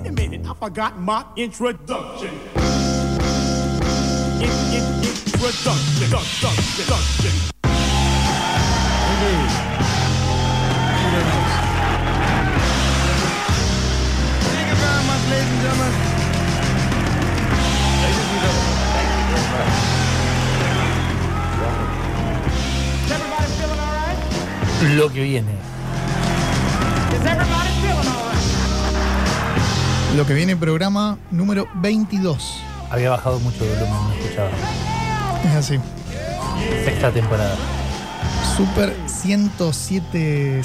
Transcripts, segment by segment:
wait a minute, I forgot my introduction. In, in, introduction, introduction, introduction. Thank you very much, ladies and gentlemen. Is everybody feeling all right? Lo que viene. Is everybody feeling all right? Lo que viene programa número 22. Había bajado mucho el volumen, no escuchaba. Es así. Sexta temporada. Super 107.5.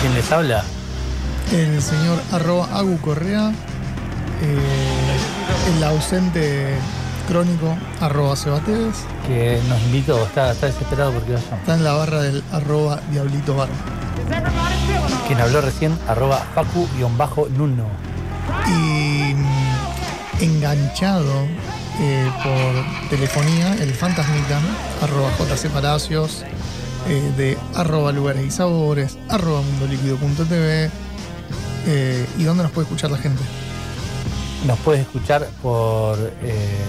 ¿Quién les habla? El señor arroba Agu Correa. eh, el ausente crónico arroba Sebateves. Que nos invitó, está, está desesperado porque vayamos. Está en la barra del arroba Diablito Bar. Quien habló recién, arroba facu-nuno. Y mm, enganchado eh, por telefonía, el fantasmita, arroba JC Palacios, eh, de arroba lugares y sabores, arroba mundoliquido.tv. Eh, ¿Y dónde nos puede escuchar la gente? Nos puedes escuchar por eh,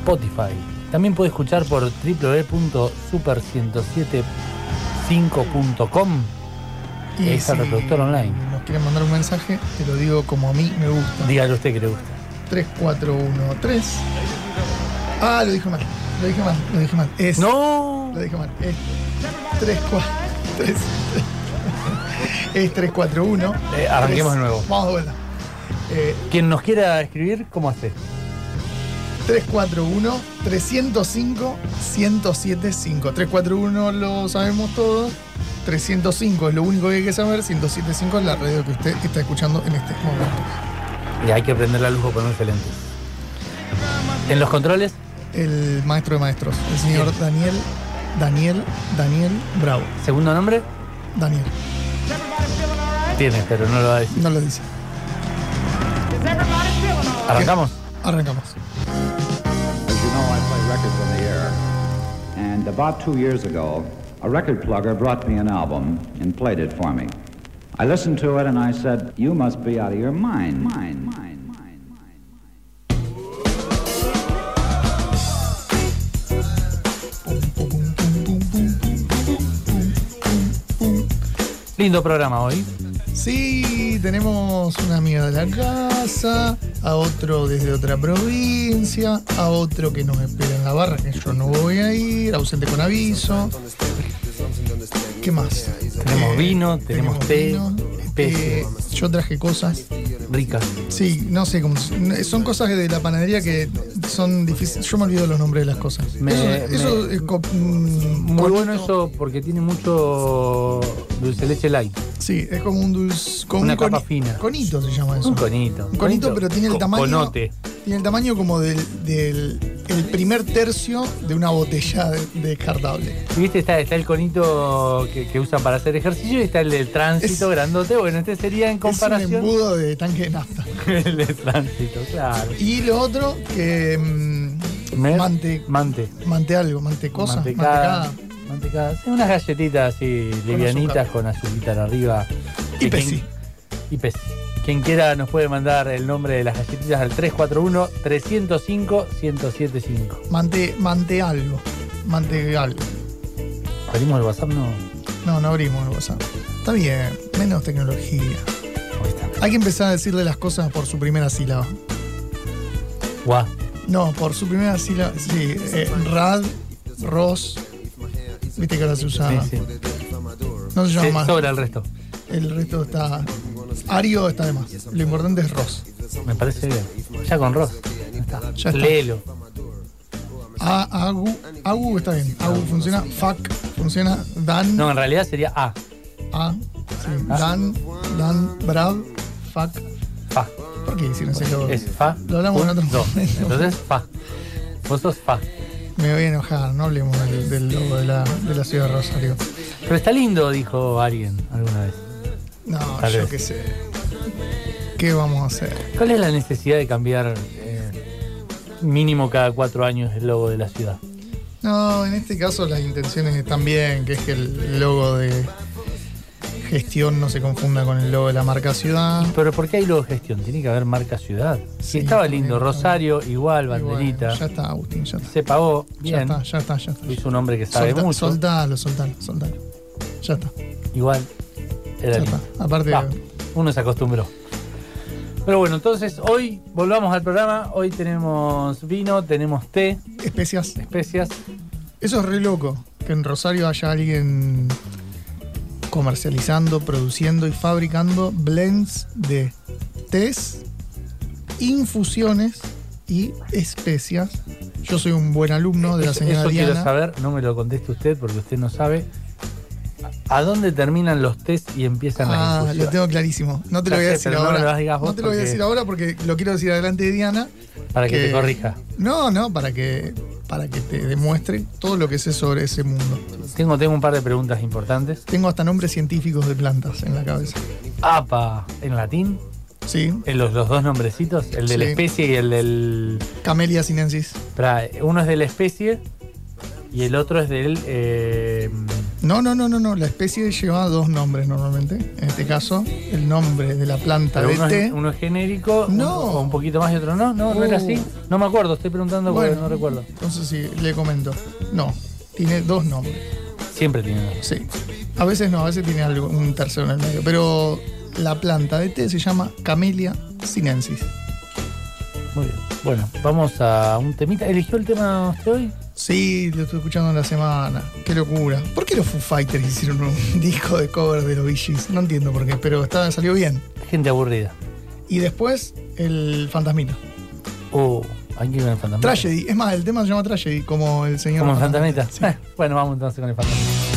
Spotify. También puedes escuchar por www.super1075.com. Y Es el reproductor online. nos quieren mandar un mensaje, te lo digo como a mí me gusta. Dígale usted que le gusta. 3413. Ah, lo dije mal. Lo dije mal, lo dije mal. Es, ¡No! Lo dije mal. Es 343. Es 341. Eh, arranquemos de nuevo. Vamos de vuelta. Eh, Quien nos quiera escribir, ¿cómo hace? 341 305 1075. 341 lo sabemos todos. 305 es lo único que hay que saber. 1075 es la radio que usted está escuchando en este momento. Y hay que prender la luz o ponerse lentes. En los controles, El maestro de maestros, el señor. Daniel, Daniel, Daniel Bravo. segundo nombre, Daniel, tiene, pero no lo va a decir. no lo dice. ¿Arrancamos? Arrancamos. And about two years ago, a record plugger brought me an album and played it for me. I listened to it and I said, You must be out of your mind. Mind, mind. Lindo programa hoy. Sí, tenemos una amiga de la casa, a otro desde otra provincia, a otro que nos espera en la barra, que yo no voy a ir, ausente con aviso. ¿Qué más? Tenemos Eh, vino, tenemos té, vino, eh, yo traje cosas. Rica. Sí, no sé cómo. Son cosas de la panadería que son difíciles. Yo me olvido los nombres de las cosas. Me- eso eso me- es co- mm, Muy bueno eso porque tiene mucho dulce de leche light. Sí, es como un dulce. como Una un capa fina. Conito se llama eso. Un conito. Un conito, pero tiene el tamaño. Conote. Tiene el tamaño como del, del el primer tercio de una botella de- descartable. ¿Viste? Está, está el conito que, que usan para hacer ejercicio y está el del tránsito Es- grandote. Bueno, este sería en Es un comparación embudo de tanque de nafta. el de tránsito, claro. Y lo otro, que. Me- mante, Mante. mante algo, mantecosa, Mantecada. mantecada. Mantecada. Sí, unas galletitas así livianitas azúcar. con azúcar arriba. Y pesi. Y pesi. Quien quiera nos puede mandar el nombre de las galletitas al 341-305-1075. Mante, mante algo. Mante algo. ¿Abrimos el WhatsApp? No. No, no abrimos el WhatsApp. Está bien, menos tecnología. Hay que empezar a decirle las cosas por su primera sílaba. Guau. No, por su primera sílaba. Sí, eh, Rad, Ros. Viste que ahora se usa. Sí, sí. No se llama Sí, más. sobra el resto. El resto está. Ario está de más. Lo importante es Ros. Me parece bien. Ya con Ross. Ya está. Ya está. Léelo. A, Agu. Agu está bien. Agu funciona. Fuck funciona. Dan. No, en realidad sería A. A. Sí. Dan. Dan. Brav. Fuck. Fa. ¿Por qué hicieron ese logo? Es Fa. Lo hablamos en otro do. momento. Entonces, Fa. Vos sos Fa. Me voy a enojar. No hablemos del, del logo de la, de la ciudad de Rosario. Pero está lindo, dijo alguien alguna vez. No, Tal yo qué sé. ¿Qué vamos a hacer? ¿Cuál es la necesidad de cambiar eh, mínimo cada cuatro años el logo de la ciudad? No, en este caso las intenciones están bien, que es que el logo de gestión no se confunda con el logo de la marca ciudad. Pero ¿por qué hay logo de gestión? Tiene que haber marca ciudad. Sí, estaba lindo. Rosario, igual, banderita. ya está, Agustín, ya está. Se pagó. Ya Bien. está, ya está, ya está. Hizo un hombre que sabe Solta- mucho. Soltalo, soltalo, soltalo. Ya está, Igual. Era ya lindo. está. Aparte, Va, uno se acostumbró. Pero bueno, entonces hoy volvamos al programa. Hoy tenemos vino, tenemos té, especias. especias. Eso es re loco, que en Rosario haya alguien comercializando, produciendo y fabricando blends de tés, infusiones y especias. Yo soy un buen alumno de la señora Eso quiero Diana. saber, no me lo conteste usted porque usted no sabe. ¿A dónde terminan los test y empiezan las Ah, lo tengo clarísimo. No te lo voy a decir no ahora. lo no te lo voy a decir ahora porque lo quiero decir adelante de Diana. Para que, que- te corrija. No, no, para que, para que te demuestre todo lo que sé sobre ese mundo. Tengo, tengo un par de preguntas importantes. Tengo hasta nombres científicos de plantas en la cabeza. APA en latín, Sí, en los, los dos nombrecitos, el de la especie y el del. Camellia sinensis. Espera, uno es de la especie y el otro es del. eh, No, no, no, no, no. La especie lleva dos nombres normalmente. En este caso, el nombre de la planta pero de uno, té. es, uno es genérico, No. un poquito más y otro no. No, no era así. No me acuerdo, estoy preguntando porque Bueno. no recuerdo. Entonces sí, le comento. No, tiene dos nombres. Siempre tiene dos. Sí. A veces no, a veces tiene algo, un tercero en el medio. Pero la planta de té se llama Camellia sinensis. Muy bien. Bueno, vamos a un temita. ¿Eligió el tema usted hoy? Sí, lo estoy escuchando en la semana. Qué locura. ¿Por qué los Foo Fighters hicieron un disco de cover de los Gees? No entiendo por qué, pero está, salió bien. Gente aburrida. Y después, el Fantasmita. Uh, hay que ir al fantasma. Tragedy. Es más, el tema se llama Tragedy, como el señor. Como el fantasmita. Sí. bueno, vamos entonces con el fantasmita.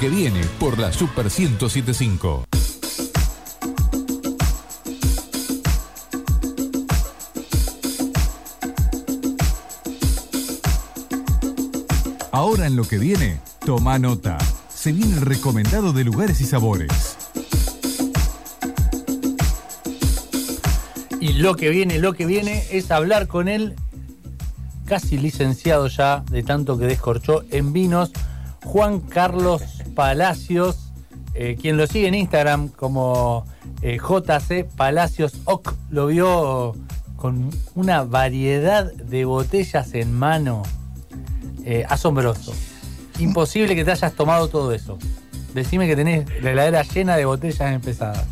Que viene por la Super 1075. Ahora en lo que viene, toma nota. Se viene el recomendado de lugares y sabores. Y lo que viene, lo que viene es hablar con él, casi licenciado ya, de tanto que descorchó en vinos, Juan Carlos Palacios, eh, quien lo sigue en Instagram como eh, JC Palacios Oc, lo vio con una variedad de botellas en mano. Eh, asombroso. Imposible que te hayas tomado todo eso. Decime que tenés la heladera llena de botellas empezadas.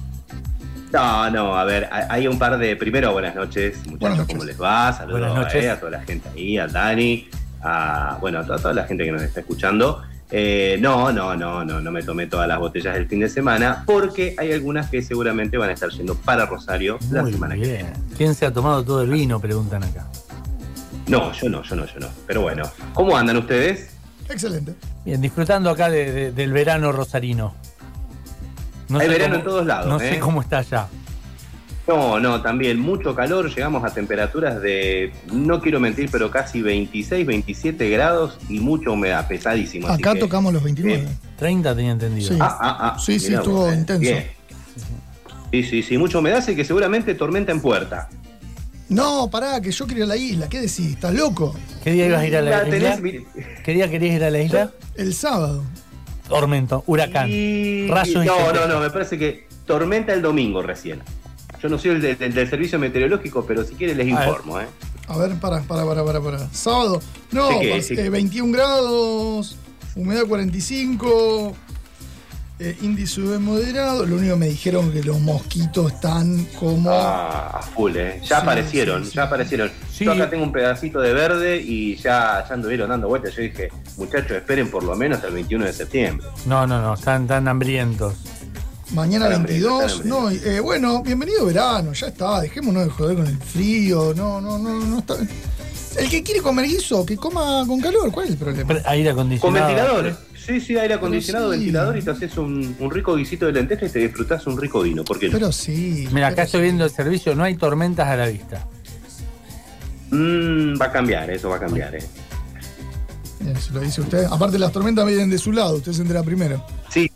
No, no, a ver, hay un par de. Primero, buenas noches, muchachos, Buenas noches. ¿cómo les va? Saludos Buenas noches. eh, a toda la gente ahí, a Dani, a, bueno, a toda, toda la gente que nos está escuchando. Eh, no, no, no, no, no me tomé todas las botellas del fin de semana, porque hay algunas que seguramente van a estar yendo para Rosario la semana que viene. ¿Quién se ha tomado todo el vino? Preguntan acá. No, yo no, yo no, yo no. Pero bueno, ¿cómo andan ustedes? Excelente. Bien, disfrutando acá de- de- del verano rosarino. No Hay verano cómo- en todos lados, No ¿eh? sé cómo está allá. No, no, también mucho calor, llegamos a temperaturas de, no quiero mentir, pero casi 26, 27 grados y mucha humedad, pesadísimo. así Acá que- tocamos los 29. 30 tenía entendido. Sí. Ah, ah, ah, Sí, sí, estuvo vos, eh. intenso. Bien. Sí, sí, sí, mucha humedad, así que seguramente tormenta en puerta. No, pará, que yo quería ir a la isla. ¿Qué decís? ¿Estás loco? ¿Qué día ibas a ir a la La isla? tenés, ¿Qué día querías ir a la isla? El sábado. Tormento, huracán. y- Rayos y No, no, no, me parece que tormenta el domingo recién. Yo no soy el, de- del- del servicio meteorológico, pero si quieren les A ver. informo, ¿eh? A ver, para, para, para, para, para. Sábado. No, Sí que- pas- sí. eh, 21 grados, humedad 45, eh, índice UV moderado. Lo único que me dijeron que los mosquitos están como. Ah, a full, ¿eh? Ya Sí, aparecieron, ya aparecieron. Yo acá tengo un pedacito de verde y ya, ya anduvieron dando vueltas. Yo dije, muchachos, esperen por lo menos el 21 de septiembre. No, no, no, están tan hambrientos. Mañana Están 22. hambrientos, No, eh, bueno, bienvenido verano, ya está. Dejémonos de joder con el frío. No, no, no, no está. El que quiere comer guiso, que coma con calor. ¿Cuál es el problema? Aire Con acondicionado. ventilador. Sí, sí, aire acondicionado, sí. ventilador y te haces un, un rico guisito de lenteja y te disfrutás un rico vino. ¿Por qué no? Pero sí. Mira, acá estoy viendo el servicio, no hay tormentas a la vista. Mm, va a cambiar, eso va a cambiar, ¿eh? Eso lo dice usted. Aparte, las tormentas vienen de su lado. Usted se entera primero. Sí,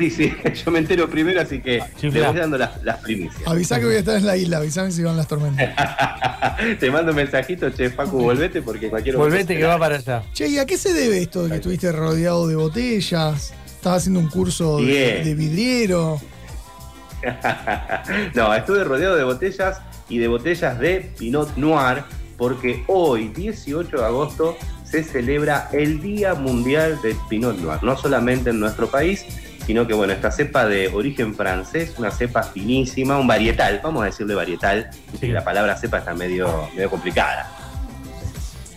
sí, sí. Yo me entero primero, así que Chifla. te voy dando las, las primicias. Avisá que voy a estar en la isla. Avisame si van las tormentas. te mando un mensajito, che, Facu, volvete porque cualquier Volvete que va para allá. Che, ¿y a qué se debe esto de que estuviste rodeado de botellas? Estabas haciendo un curso de, de vidriero. no, estuve rodeado de botellas y de botellas de Pinot Noir porque hoy, 18 de agosto, se celebra el Día Mundial del Pinot Noir. No solamente en nuestro país, sino que, bueno, esta cepa de origen francés, una cepa finísima, un varietal, vamos a decirle varietal, Sí. y la palabra cepa está medio, medio complicada.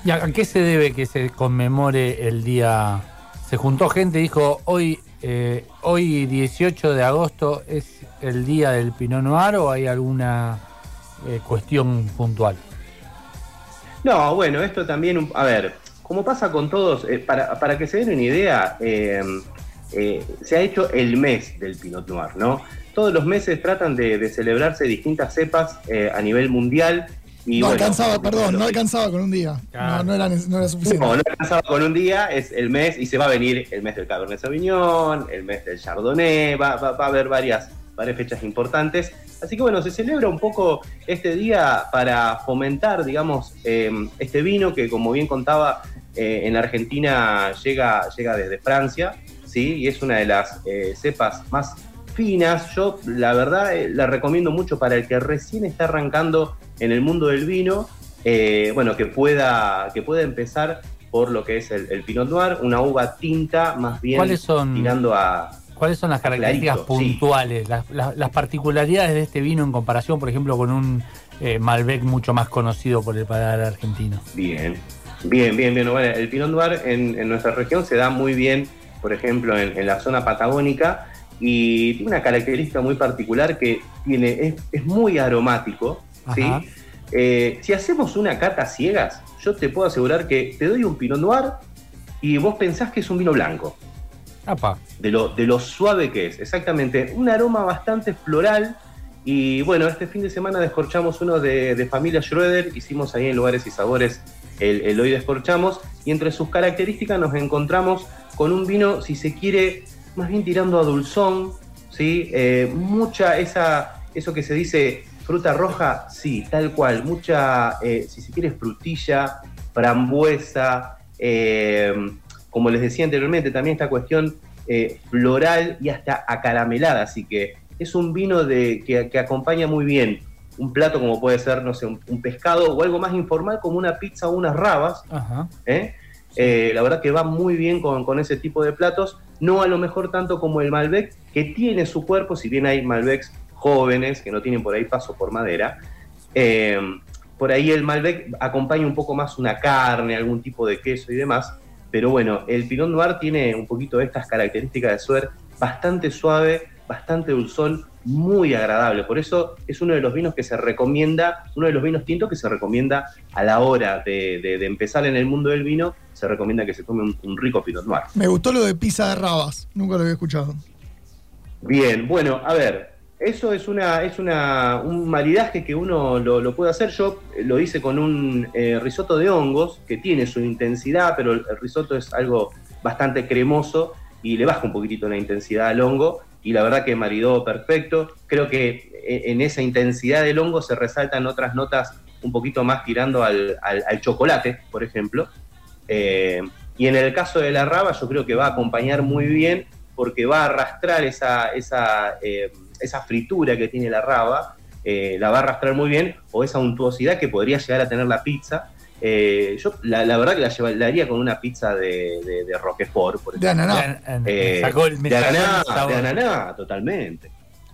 ¿Y a qué se debe que se conmemore el día? Se juntó gente dijo, hoy, eh, hoy 18 de agosto es el día del Pinot Noir o hay alguna eh, cuestión puntual? No, bueno, esto también, a ver, como pasa con todos, eh, para, para que se den una idea, eh, se ha hecho el mes del Pinot Noir, ¿no? Todos los meses tratan de, de celebrarse distintas cepas eh, a nivel mundial. Y no bueno, alcanzaba, perdón, no alcanzaba con un día. Claro. No, no era, no era suficiente. No, no alcanzaba con un día, es el mes y se va a venir el mes del Cabernet Sauvignon, el mes del Chardonnay, va, va- va a haber varias, varias fechas importantes. Así que bueno, se celebra un poco este día para fomentar, digamos, eh, este vino que como bien contaba, eh, en la Argentina llega, llega desde Francia, ¿sí? Y es una de las eh, cepas más finas. Yo, la verdad, eh, la recomiendo mucho para el que recién está arrancando en el mundo del vino, eh, bueno, que pueda, que pueda empezar por lo que es el, el Pinot Noir, una uva tinta más bien ¿Cuáles son- tirando a... ¿Cuáles son las características Clarito, sí. puntuales, las, las- las particularidades de este vino en comparación, por ejemplo, con un eh, Malbec mucho más conocido por el paladar argentino? Bien, bien, bien, bien. Bueno, el Pinot Noir en, en nuestra región se da muy bien, por ejemplo, en, en la zona patagónica y tiene una característica muy particular que tiene, es, es muy aromático, ¿sí? Eh, si hacemos una cata ciegas, yo te puedo asegurar que te doy un Pinot Noir y vos pensás que es un vino blanco. Apa. de lo, de lo suave que es. Exactamente, un aroma bastante floral. Y bueno, este fin de semana descorchamos uno de, de familia Schroeder, hicimos ahí en Lugares y Sabores el, el Hoy Descorchamos, y entre sus características nos encontramos con un vino, si se quiere, más bien tirando a dulzón, ¿sí? Eh, mucha esa, eso que se dice fruta roja, sí, tal cual, mucha, eh, si se quiere, frutilla, frambuesa, eh, como les decía anteriormente, también esta cuestión floral y hasta acaramelada, así que es un vino de, que, que acompaña muy bien un plato como puede ser, no sé, un, un pescado o algo más informal como una pizza o unas rabas, Ajá. ¿eh? Eh, la verdad que va muy bien con, con ese tipo de platos, no a lo mejor tanto como el Malbec, que tiene su cuerpo, si bien hay Malbecs jóvenes que no tienen por ahí paso por madera, eh, por ahí el Malbec acompaña un poco más una carne, algún tipo de queso y demás, pero bueno, el Pinot Noir tiene un poquito de estas características de suer, bastante suave, bastante dulzón, muy agradable. Por eso es uno de los vinos que se recomienda, uno de los vinos tintos que se recomienda a la hora de empezar en el mundo del vino, se recomienda que se tome un, un rico Pinot Noir. Me gustó lo de pizza de rabas. Nunca lo había escuchado. Bien, bueno, a ver, eso es una es una, un maridaje que uno lo, lo puede hacer. Yo eh, lo hice con un eh, risotto de hongos que tiene su intensidad, pero el, el risotto es algo bastante cremoso y le baja un poquitito la intensidad al hongo. Y la verdad que maridó perfecto. Creo que eh, en esa intensidad del hongo se resaltan otras notas un poquito más tirando al, al- al chocolate, por ejemplo. Eh, y en el caso de la raba, yo creo que va a acompañar muy bien porque va a arrastrar esa, esa, eh, esa fritura que tiene la raba, eh, la va a arrastrar muy bien, o esa untuosidad que podría llegar a tener la pizza. Eh, yo la, la verdad que la, lleva- la haría con una pizza de, de, de Roquefort, por De ejemplo. ananá. Me- me Eh, sacó el- me de ananá, de ananá, totalmente.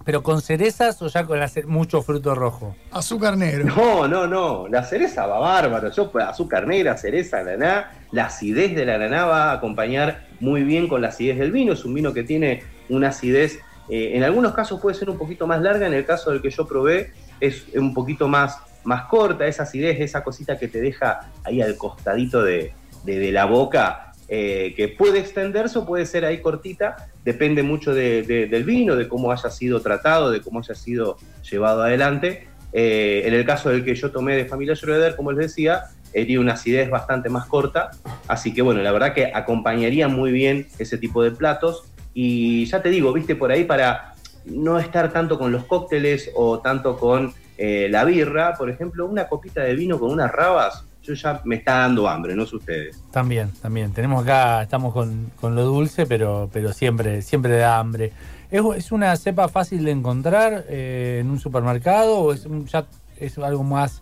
Pero con cerezas o ya con hacer mucho fruto rojo. Azúcar negro. No, no, no. La cereza va bárbaro. Yo, pues, azúcar negra, cereza, ananá. La acidez de la ananá va a acompañar muy bien con la acidez del vino. Es un vino que tiene una acidez, eh, en algunos casos puede ser un poquito más larga. En el caso del que yo probé, es un poquito más, más corta. Esa acidez, esa cosita que te deja ahí al costadito de, de- de la boca. Eh, que puede extenderse o puede ser ahí cortita, depende mucho de- de- del vino, de cómo haya sido tratado, de cómo haya sido llevado adelante. Eh, en el caso del que yo tomé de familia Schroeder, como les decía, eh, tiene una acidez bastante más corta, así que bueno, la verdad que acompañaría muy bien ese tipo de platos. Y ya te digo, viste, por ahí para no estar tanto con los cócteles o tanto con eh, la birra, por ejemplo, una copita de vino con unas rabas, yo ya me está dando hambre, no sé ustedes. También, también. Tenemos acá, estamos con, con lo dulce, pero, pero siempre, siempre da hambre. ¿Es, es una cepa fácil de encontrar eh, en un supermercado o es, un- ya, es algo más,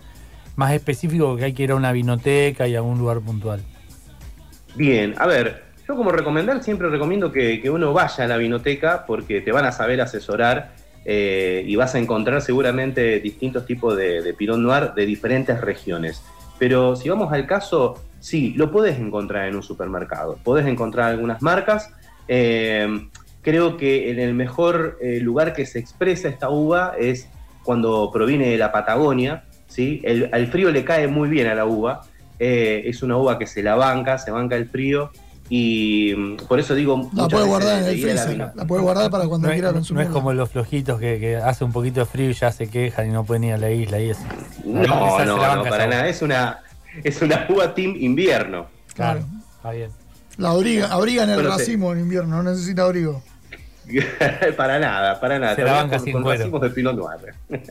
más específico que hay que ir a una vinoteca y a un lugar puntual? Bien, a ver, yo como recomendar siempre recomiendo que, que uno vaya a la vinoteca porque te van a saber asesorar eh, y vas a encontrar seguramente distintos tipos de, de Pinot Noir de diferentes regiones. Pero si vamos al caso, sí, lo puedes encontrar en un supermercado. Podés encontrar algunas marcas. Eh, creo que en el mejor eh, lugar que se expresa esta uva es cuando proviene de la Patagonia. ¿sí? El, al frío le cae muy bien a la uva. Eh, es una uva que se la banca, se banca el frío. Y por eso digo. La puede guardar en el la freezer. vino- La puede guardar para cuando No es, quiera no es como los flojitos que, que hace un poquito de frío y ya se quejan y no pueden ir a la isla y eso. No, no, la no, banca para nada. Es una, es una uva team invierno. Claro, Claro. está bien. La abriga, abriga en el Bueno, racimo en invierno, no necesita abrigo. para nada, para nada. Se la banca con, sin con racimos de Pinot Noir.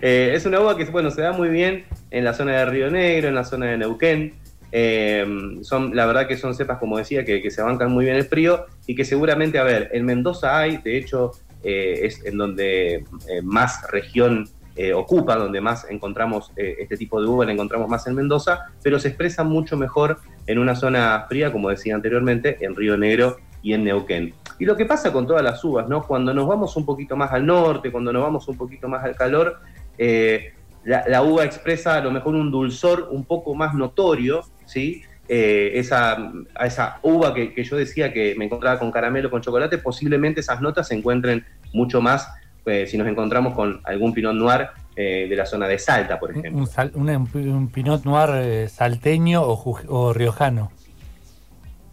Eh, es una uva que bueno, se da muy bien en la zona de Río Negro, en la zona de Neuquén. Eh, son, la verdad que son cepas, como decía, que, se bancan muy bien el frío y que seguramente, a ver, en Mendoza hay, de hecho, eh, es en donde eh, más región ocupa, donde más encontramos este tipo de uva, la encontramos más en Mendoza, pero se expresa mucho mejor en una zona fría, como decía anteriormente, en Río Negro y en Neuquén. Y lo que pasa con todas las uvas, ¿no? Cuando nos vamos un poquito más al norte, cuando nos vamos un poquito más al calor, la uva expresa a lo mejor un dulzor un poco más notorio, ¿sí? Eh, esa, a esa uva que, que yo decía que me encontraba con caramelo, con chocolate, posiblemente esas notas se encuentren mucho más eh, si nos encontramos con algún Pinot Noir eh, de la zona de Salta, por ejemplo. un sal- una- un Pinot Noir salteño o riojano.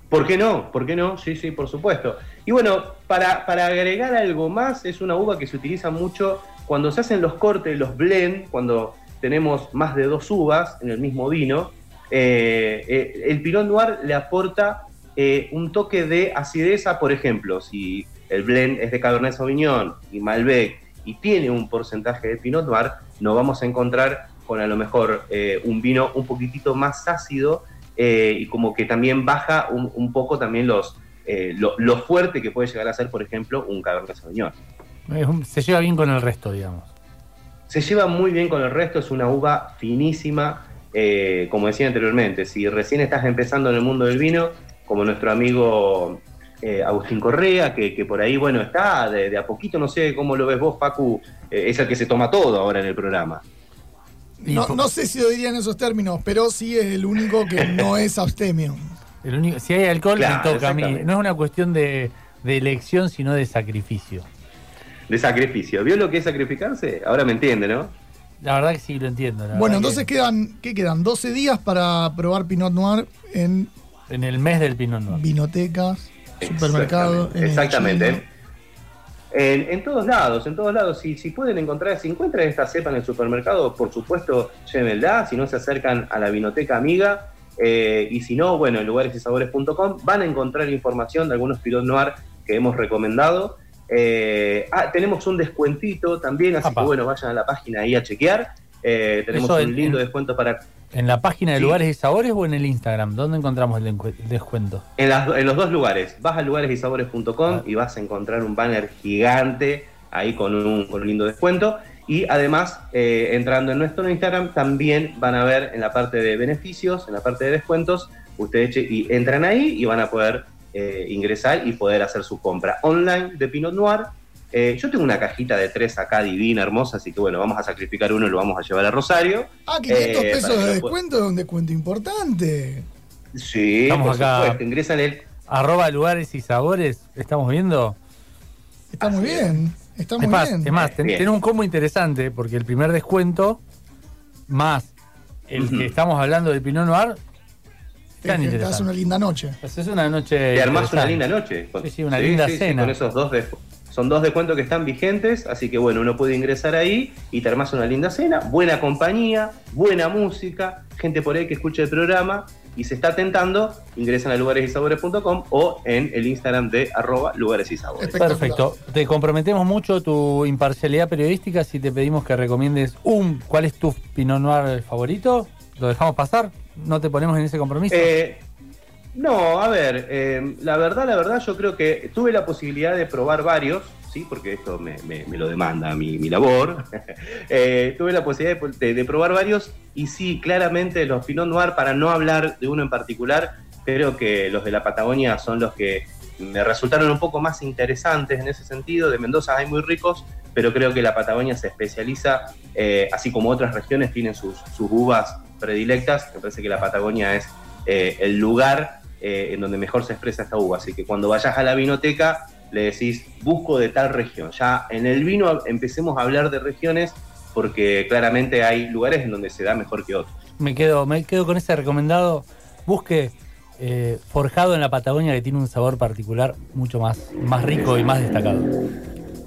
¿Por qué no? ¿Por qué no? Sí, sí, por supuesto. Y bueno, para, para agregar algo más, es una uva que se utiliza mucho cuando se hacen los cortes, los blend, cuando tenemos más de dos uvas en el mismo vino. Eh, eh, el Pinot Noir le aporta eh, un toque de acidez por ejemplo, si el blend es de Cabernet Sauvignon y Malbec y tiene un porcentaje de Pinot Noir, nos vamos a encontrar con a lo mejor eh, un vino un poquitito más ácido eh, y como que también baja un, un poco también los, lo, lo fuerte que puede llegar a ser, por ejemplo, un Cabernet Sauvignon. Se lleva bien con el resto, digamos. Se lleva muy bien con el resto, es una uva finísima, eh, como decía anteriormente, si recién estás empezando en el mundo del vino, como nuestro amigo eh, Agustín Correa, que, que por ahí, bueno, está de, de a poquito, no sé cómo lo ves vos, Facu, eh, es el que se toma todo ahora en el programa. No, sé si lo diría en esos términos, pero sí es el único que no es abstemio. el único- si hay alcohol, Claro, me toca a mí. No es una cuestión de, de elección, sino de sacrificio. De sacrificio. ¿Vio lo que es sacrificarse? Ahora me entiende, ¿no? La verdad que sí lo entiendo. la Bueno, entonces quedan, ¿qué quedan? 12 días para probar Pinot Noir en En el mes del Pinot Noir. vinotecas, supermercados. Exactamente. en todos lados, en todos lados. Si, si pueden encontrar, si encuentran esta cepa en el supermercado, por supuesto, llévenla. Si no, se acercan a la vinoteca amiga. eh, y si no, bueno, en lugaresysabores.com van a encontrar información de algunos Pinot Noir que hemos recomendado. Eh, ah, tenemos un descuentito también, así que bueno, vayan a la página ahí a chequear. Eh, tenemos Eso un en- lindo en- descuento para ¿En la página de Sí. lugares y sabores o en el Instagram? ¿Dónde encontramos el descuento? En, las- en los dos lugares. Vas a lugaresysabores.com Ah. y vas a encontrar un banner gigante ahí con un, con un lindo descuento. Y además, eh, entrando en nuestro Instagram, también van a ver en la parte de beneficios, en la parte de descuentos, ustedes y entran ahí y van a poder eh, ingresar y poder hacer su compra online de Pinot Noir. Eh, yo tengo una cajita de tres acá divina, hermosa, así que bueno, vamos a sacrificar uno y lo vamos a llevar a Rosario. Ah, 500 Eh, pesos de descuento es un descuento importante. Sí, Estamos por acá. supuesto, ingresan el, Arroba lugares y sabores, ¿estamos viendo? Está muy bien. Está muy es más, bien. es más, ten- Bien. tenés un combo interesante porque el primer descuento más el que estamos hablando de Pinot Noir, tan te das una linda noche. Pues es una noche. Te armás una linda noche. Con- Sí, sí, una linda cena. con esos dos son dos descuentos que están vigentes, así que bueno, uno puede ingresar ahí y te armás una linda cena, buena compañía, buena música, gente por ahí que escuche el programa y se está tentando, ingresan a lugaresysabores.com o en el Instagram de arroba lugares y sabores. Perfecto. Te comprometemos mucho tu imparcialidad periodística si te pedimos que recomiendes un. ¿Cuál es tu Pinot Noir favorito? ¿Lo dejamos pasar? ¿No te ponemos en ese compromiso? Eh, no, a ver, eh, la verdad, la verdad, yo creo que tuve la posibilidad de probar varios, sí, porque esto me, me- lo demanda mi, mi labor. Eh, tuve la posibilidad de, probar varios y sí, claramente los Pinot Noir, para no hablar de uno en particular, creo que los de la Patagonia son los que me resultaron un poco más interesantes en ese sentido. De Mendoza hay muy ricos, pero creo que la Patagonia se especializa, así como otras regiones tienen sus, sus uvas predilectas. Me parece que la Patagonia es eh, el lugar eh, en donde mejor se expresa esta uva. Así que cuando vayas a la vinoteca, le decís, busco de tal región. Ya en el vino empecemos a hablar de regiones, porque claramente hay lugares en donde se da mejor que otros. Me quedo, me quedo con ese recomendado. Busque eh, Forjado en la Patagonia que tiene un sabor particular mucho más, más rico y más destacado.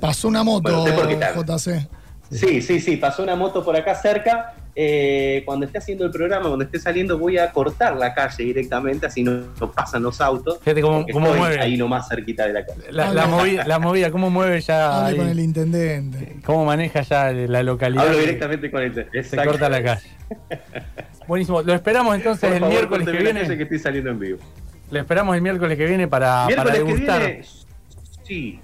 Pasó una moto, Bueno. JC. Sí, sí, sí, pasó una moto por acá cerca. Eh, cuando esté haciendo el programa, cuando esté saliendo, voy a cortar la calle directamente, así no, no pasan los autos. Fíjate cómo, porque cómo estoy mueve. ahí nomás cerquita de la calle. La, la movida, la movida, cómo mueve ya. Hable con el intendente. cómo maneja ya la localidad. Hablo directamente con él. Se corta la calle. Buenísimo. Lo esperamos entonces Por el favor, miércoles que viene. que estoy saliendo en vivo. Lo esperamos el miércoles que viene para, para que degustar. viene, sí.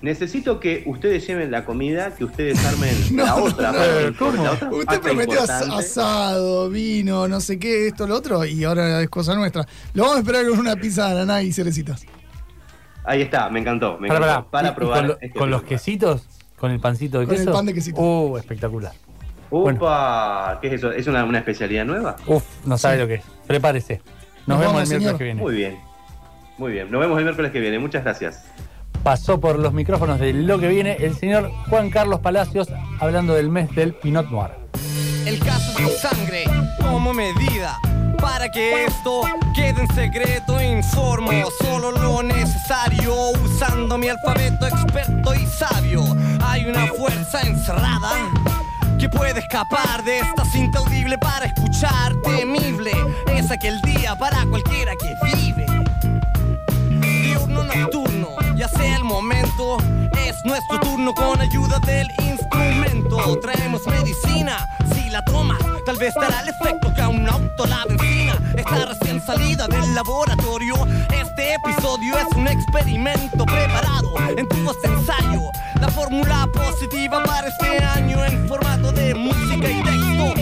Necesito que ustedes lleven la comida, que ustedes armen No, la otra. no, parte, ¿cómo? la otra Usted prometió importante. asado, vino, no sé qué, esto, lo otro, y ahora es cosa nuestra. Lo vamos a esperar con una pizza de ananá y cerecitas. Ahí está, me encantó. Me Pará, encantó. Para ¿Y- y probar. con, lo- este con los quesitos, con el pancito de Con el queso. pan de quesito. Uh, espectacular. Upa, ¿qué es eso? ¿Es una, una especialidad nueva? Uf, no sabe Sí. lo que es. Prepárese. Nos, Nos vemos vamos, el miércoles señor. que viene. Muy bien. Muy bien. Nos vemos el miércoles que viene. Muchas gracias. Pasó por los micrófonos de lo que viene el señor Juan Carlos Palacios hablando del mes del Pinot Noir. El caso mi sangre como medida Para que esto quede en secreto, informo solo lo necesario, usando mi alfabeto experto y sabio. Hay una fuerza encerrada que puede escapar de esta cinta audible para escuchar temible. Es aquel día para cualquiera que vive. Diurno nocturno, sea el momento, es nuestro turno con ayuda del instrumento. Traemos medicina, si la tomas, tal vez dará el efecto que a un auto la benzina está recién salida del laboratorio. Este episodio es un experimento preparado en de ensayo. La fórmula positiva para este año en formato de música y texto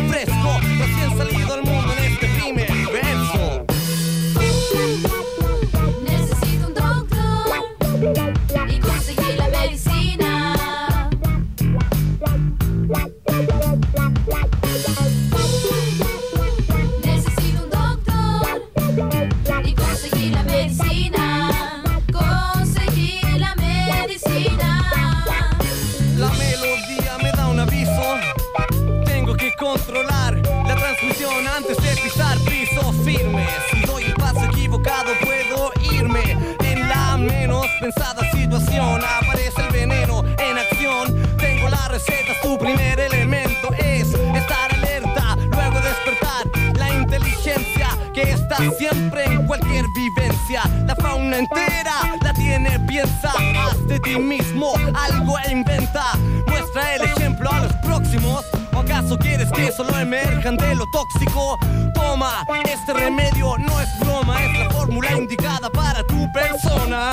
pensada situación aparece el veneno en acción. Tengo la receta, su primer elemento es estar alerta, luego despertar la inteligencia que está siempre en cualquier vivencia. La fauna entera la tiene, piensa, haz de ti mismo algo e inventa. Muestra el ejemplo a los próximos. ¿O acaso quieres que solo emerjan de lo tóxico? Toma, este remedio no es broma, es la fórmula indicada para tu persona.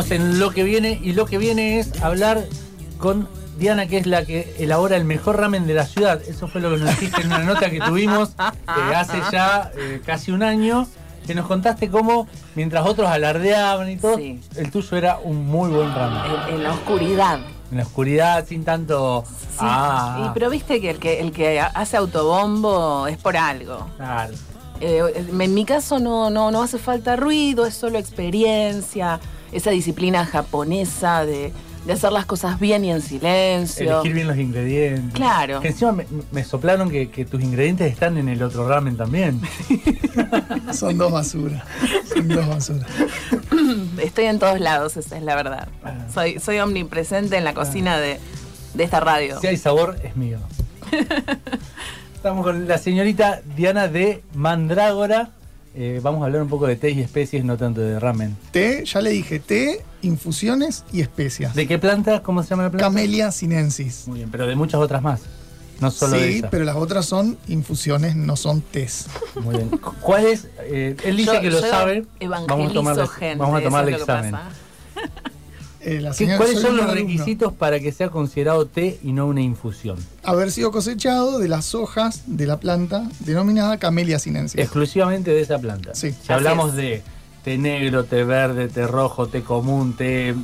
Seguimos en lo que viene y lo que viene es hablar con Diana, que es la que elabora el mejor ramen de la ciudad. Eso fue lo que nos dijiste en una nota que tuvimos eh, hace ya eh, casi un año, que nos contaste cómo, mientras otros alardeaban y todo, Sí. el tuyo era un muy buen ramen. En, en la oscuridad. En la oscuridad, sin tanto... Sí, Ah, y, pero viste que el, que el que hace autobombo es por algo. claro. Eh, en mi caso no, no, no hace falta ruido, es solo experiencia, esa disciplina japonesa de, de hacer las cosas bien y en silencio. Elegir bien los ingredientes. Claro. Que encima me, me soplaron que, que tus ingredientes están en el otro ramen también. Son dos basuras. Son dos basuras. Estoy en todos lados, esa es la verdad. Ah. Soy, soy omnipresente en la cocina de, de esta radio. Si hay sabor, es mío. Estamos con la señorita Diana de Mandrágora, eh, vamos a hablar un poco de té y especies, no tanto de ramen. Té, ya le dije, té, infusiones y especias. ¿De qué planta? ¿Cómo se llama la planta? Camellia sinensis. Muy bien, pero de muchas otras más. No solo de sí, esa. pero las otras son infusiones, no son tés. Muy bien. Cu- ¿Cuál es? eh, él dice Yo- que lo sabe. Vamos a tomar, gente, vamos a tomar el examen. Eh, la ¿Qué- señora- ¿Cuáles son los alumno. requisitos para que sea considerado té y no una infusión? Haber sido cosechado de las hojas de la planta denominada Camellia sinensis. Exclusivamente de esa planta. Sí. Si hablamos de té negro, té verde, té rojo, té común, té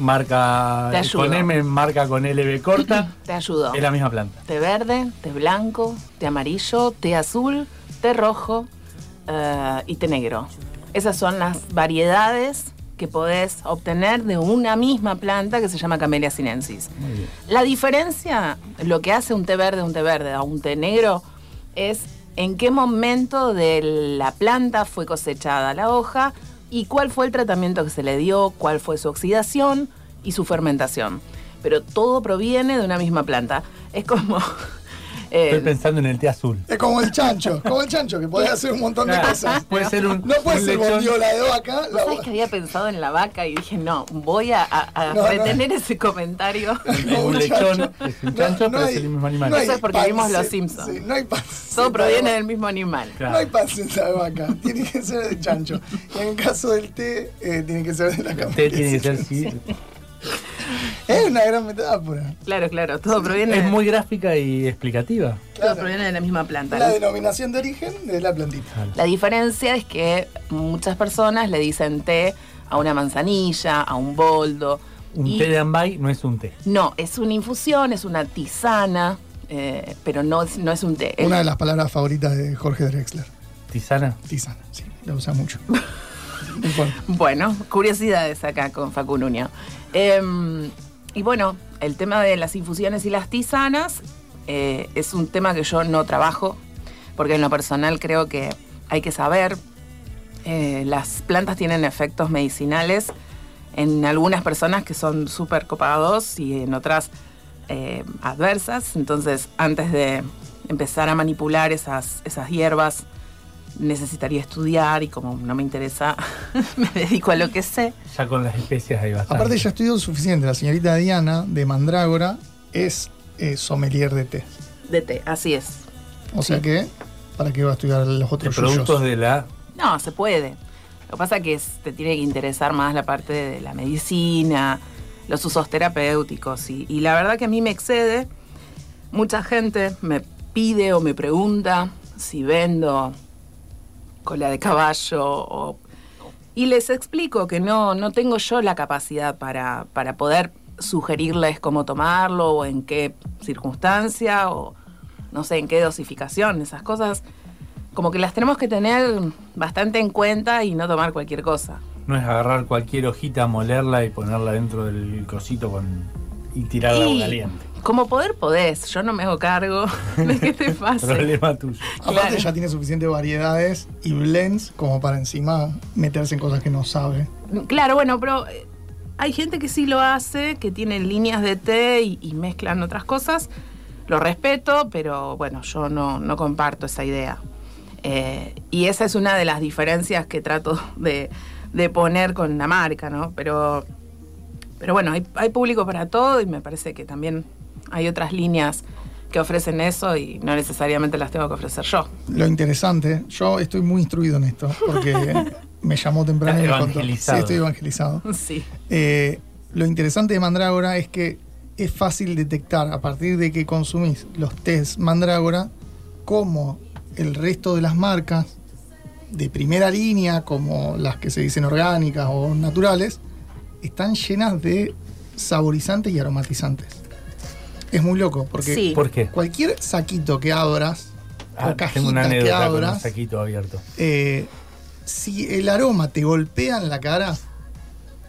marca Te ayudo. con M, marca con LB corta, Te ayudo. es la misma planta. Té verde, té blanco, té amarillo, té azul, té rojo eh, y té negro. Esas son las variedades que podés obtener de una misma planta que se llama Camellia sinensis. Muy bien. La diferencia, lo que hace un té verde, un té verde a un té negro, es en qué momento de la planta fue cosechada la hoja y cuál fue el tratamiento que se le dio, cuál fue su oxidación y su fermentación. Pero todo proviene de una misma planta. Es como... eh, Estoy pensando en el té azul. Es como el chancho, como el chancho, que podés hacer un montón de Claro, cosas. puede ser un- No puede un ser lechón. bondiola de vaca. ¿Vos la- sabés que había pensado en la vaca y dije, no, voy a, a- a No, no. retener ese comentario? Es un lechón, es un chancho, no pero hay- es el mismo animal. no Eso es porque panceta- vimos Los Simpsons. sí, no hay Todo proviene de del mismo animal. Claro. No hay panceta de vaca, tiene que ser de chancho. Y en el caso del té, eh, tiene que ser de la El Camellia té tiene que ser sí. Es una gran metáfora. Claro, claro, todo proviene, Es muy gráfica y explicativa. todo Claro. proviene de la misma planta. La denominación de origen de la plantita. La diferencia es que muchas personas le dicen té a una manzanilla, a un boldo. Un y té de ambay no es un té. No, es una infusión, es una tisana, eh, pero no, es- no es un té. Una de las palabras favoritas de Jorge Drexler. Tisana. Tisana, sí, la usa mucho. Bueno, curiosidades acá con Facu Em, y bueno, el tema de las infusiones y las tisanas eh, es un tema que yo no trabajo, porque en lo personal creo que hay que saber. eh, las plantas tienen efectos medicinales en algunas personas que son súper copados y en otras eh, adversas. Entonces, antes de empezar a manipular esas, esas hierbas, necesitaría estudiar y como no me interesa, me dedico a lo que sé. Ya con las especias hay bastante. Aparte ya estudió suficiente. La señorita Diana de Mandrágora es eh, sommelier de té. De té, así es. O sea que, ¿para qué va a estudiar los de otros productos yuyos? de la No, se puede. Lo que pasa es que te tiene que interesar más la parte de la medicina, los usos terapéuticos. Y, y la verdad que a mí me excede. Mucha gente me pide o me pregunta si vendo cola de caballo o- y les explico que no, no tengo yo la capacidad para, para poder sugerirles cómo tomarlo o en qué circunstancia o no sé en qué dosificación, esas cosas como que las tenemos que tener bastante en cuenta y no tomar cualquier cosa. no es agarrar cualquier hojita, molerla y ponerla dentro del cosito con y tirar agua Y caliente. Como poder podés, yo no me hago cargo de que te pase. Problema tuyo. Aparte Claro. ya tiene suficientes variedades y blends como para encima meterse en cosas que no sabe. Claro, bueno, pero eh, hay gente que sí lo hace, que tiene líneas de té y, y mezclan otras cosas. Lo respeto, pero bueno, yo no, no comparto esa idea. Eh, y esa es una de las diferencias que trato de, de poner con la marca, ¿no? Pero, pero bueno, hay, hay público para todo y me parece que también hay otras líneas que ofrecen eso y no necesariamente las tengo que ofrecer yo. Lo interesante, yo estoy muy instruido en esto, porque me llamó temprano y me contó. Sí, evangelizado. estoy evangelizado. Sí. Eh, lo interesante de Mandrágora es que es fácil detectar a partir de que consumís los test Mandrágora cómo el resto de las marcas de primera línea, como las que se dicen orgánicas o naturales, están llenas de saborizantes y aromatizantes. Es muy loco, porque Sí. ¿Por qué? cualquier saquito que abras Ah, o tengo una cajita que anécdota con un abras, saquito abierto. eh, si el aroma te golpea en la cara,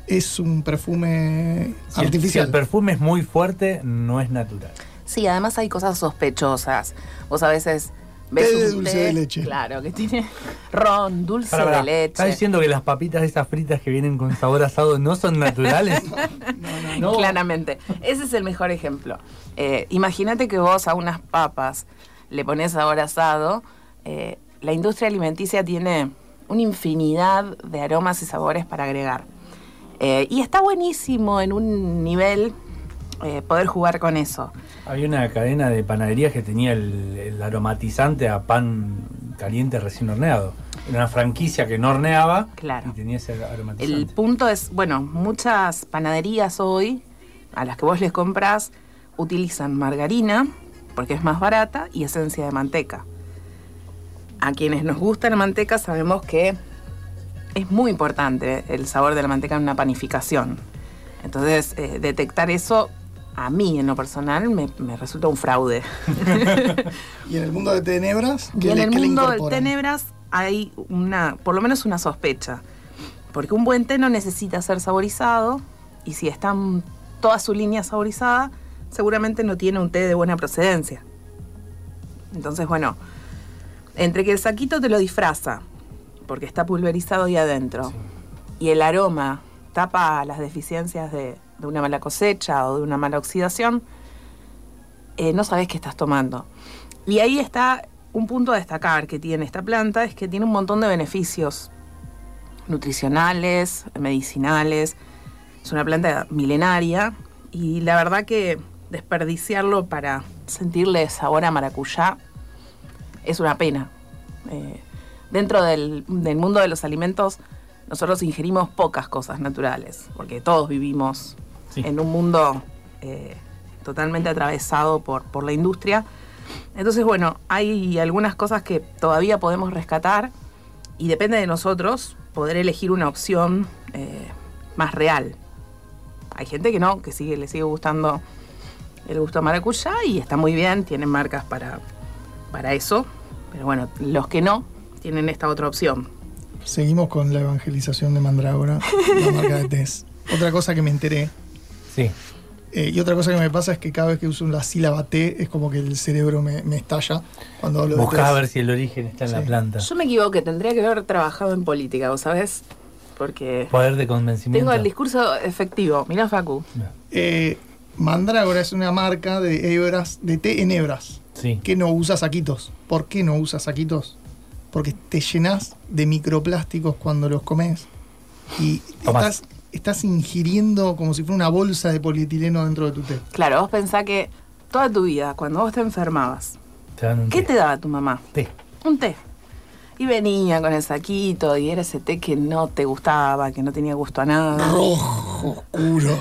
es un perfume Si el, si artificial. el perfume es muy fuerte, no es natural. Sí, además hay cosas sospechosas. Vos a veces Té de dulce de leche. Claro, que tiene ron, dulce Pará, de leche. ¿Estás diciendo que las papitas esas fritas que vienen con sabor asado no son naturales? no, Claramente. Ese es el mejor ejemplo. Eh, Imagínate que vos a unas papas le pones sabor asado. eh, la industria alimenticia tiene una infinidad de aromas y sabores para agregar. Eh, y está buenísimo en un nivel eh, poder jugar con eso. Había una cadena de panaderías que tenía el, el aromatizante a pan caliente recién horneado. Era una franquicia que no horneaba Claro. y tenía ese aromatizante. El punto es, bueno, muchas panaderías hoy, a las que vos les compras, utilizan margarina, porque es más barata, y esencia de manteca. A quienes nos gusta la manteca sabemos que es muy importante el sabor de la manteca en una panificación. Entonces, eh, detectar eso, a mí en lo personal, me, me resulta un fraude. Y en el mundo de tenebras, Y ¿qué en le- el mundo incorporan? tenebras hay una, por lo menos una sospecha. Porque un buen té no necesita ser saborizado y si está toda su línea saborizada, seguramente no tiene un té de buena procedencia. Entonces, bueno, entre que el saquito te lo disfraza, porque está pulverizado ahí adentro, y el aroma tapa las deficiencias de, de una mala cosecha o de una mala oxidación, eh, no sabes qué estás tomando. Y ahí está un punto a destacar que tiene esta planta, es que tiene un montón de beneficios nutricionales, medicinales. Es una planta milenaria y la verdad que desperdiciarlo para sentirle sabor a maracuyá es una pena. Eh, dentro del, del mundo de los alimentos, nosotros ingerimos pocas cosas naturales, porque todos vivimos Sí. en un mundo eh, totalmente atravesado por, por la industria. Entonces, bueno, hay algunas cosas que todavía podemos rescatar y depende de nosotros poder elegir una opción eh, más real. Hay gente que no, que sigue, le sigue gustando el gusto a maracuyá y está muy bien, tienen marcas para, para eso. Pero bueno, los que no tienen esta otra opción. Seguimos con la evangelización de Mandrágora, la marca de test. Otra cosa que me enteré, Sí. eh, y otra cosa que me pasa es que cada vez que uso la sílaba T es como que el cerebro me, me estalla cuando hablo de Buscás a ver si el origen está en la planta. Yo me equivoqué, tendría que haber trabajado en política, ¿vos sabés? Porque Poder de convencimiento. tengo el discurso efectivo. Mirá, Facu. Eh, Mandrágora es una marca de hebras, de té en hebras. Sí. que no usa saquitos. ¿Por qué no usas saquitos? Porque te llenas de microplásticos cuando los comes y Tomás. estás, estás ingiriendo como si fuera una bolsa de polietileno dentro de tu té. Claro, vos pensás que toda tu vida, cuando vos te enfermabas, Te dan un ¿qué té. te daba tu mamá? Té. Un té. Y venía con el saquito y era ese té que no te gustaba, que no tenía gusto a nada. Rojo, oscuro.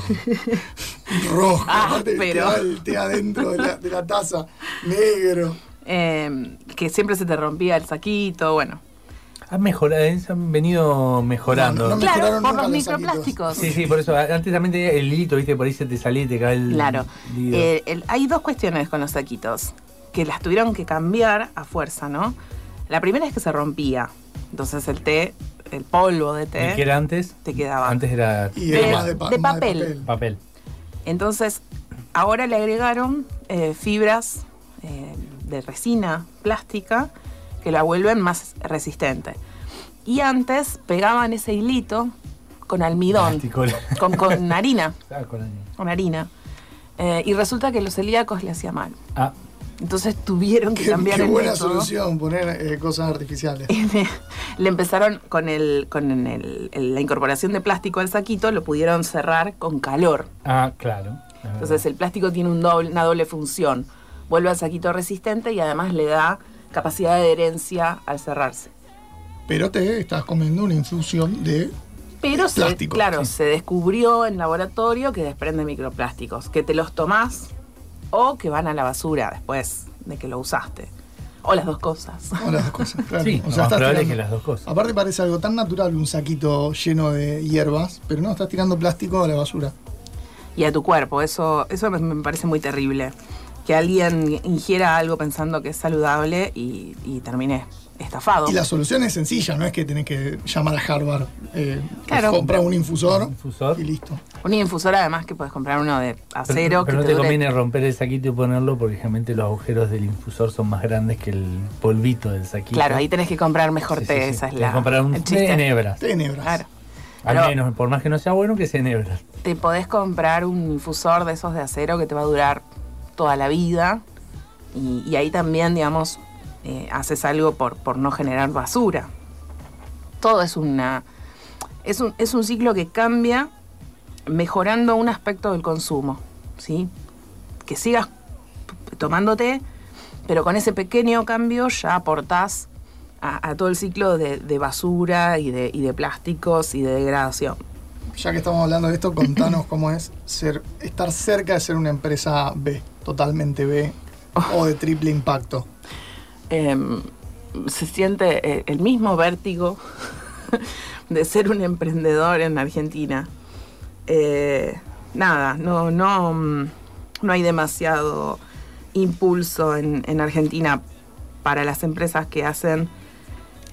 Rojo. Ah, pero- el té adentro de la, de la taza. Negro. Eh, que siempre se te rompía el saquito, bueno. Han mejorado, han venido mejorando. No, no me- Claro, por los microplásticos. Sí, sí, por eso. Antes también tenía el hilito, viste, por ahí se te salía y te cae el. Claro. Eh, el- hay dos cuestiones con los saquitos, que las tuvieron que cambiar a fuerza, ¿no? La primera es que se rompía. Entonces el té, el polvo de ¿Y té, qué era antes? te quedaba. Antes era Y De- era más de, pa- de papel. Entonces, ahora le agregaron eh, fibras eh, de resina plástica que la vuelven más resistente. Y antes pegaban ese hilito con almidón, con, con harina, Ah, con harina. Eh, y resulta que los celíacos le hacía mal. Ah, Entonces tuvieron que Qué, cambiar qué el buena método. solución, poner eh, cosas artificiales. Le empezaron con, el, con el- el- la incorporación de plástico al saquito, lo pudieron cerrar con calor. ah, claro. Entonces el plástico tiene un doble- una doble función. Vuelve al saquito resistente y además le da capacidad de adherencia al cerrarse. Pero te estás comiendo una infusión de Pero se, Plástico, claro, sí. se descubrió en laboratorio que desprende microplásticos, que te los tomás o que van a la basura después de que lo usaste. O las dos cosas. o las dos cosas. Claro. Sí, o sea, más estás probable es tirando- que las dos cosas. Aparte parece algo tan natural un saquito lleno de hierbas, pero no, estás tirando plástico a la basura. y a tu cuerpo. Eso, eso me, me parece muy terrible. Que alguien ingiera algo pensando que es saludable y, y termine estafado. Y la solución es sencilla, no es que tenés que llamar a Harvard, eh, Claro. comprar un infusor, infusor. y listo. Un infusor además que puedes comprar uno de Pero, acero. pero no que te dure- conviene romper el saquito y ponerlo porque generalmente los agujeros del infusor son más grandes que el polvito del saquito. Claro, ahí tenés que comprar mejor Sí, té, sí, sí. esa es la. comprar un té hebras. Tenebras. Claro. Al Pero- menos, por más que no sea bueno, que sea en hebras. Te podés comprar un infusor de esos de acero que te va a durar toda la vida. Y, ahí también, digamos, eh, haces algo por, por no generar basura. Todo es una. Es un, es un ciclo que cambia mejorando un aspecto del consumo. ¿sí? Que sigas tomándote, pero con ese pequeño cambio ya aportás a, todo el ciclo de, de basura y de, y de plásticos y de degradación. Ya que estamos hablando de esto, contanos cómo es estar cerca de ser una empresa B, totalmente B, o de triple impacto. Em, se siente eh, el mismo vértigo de ser un emprendedor en Argentina. Eh, nada, no, no, mm, no hay demasiado impulso en, en Argentina para las empresas que hacen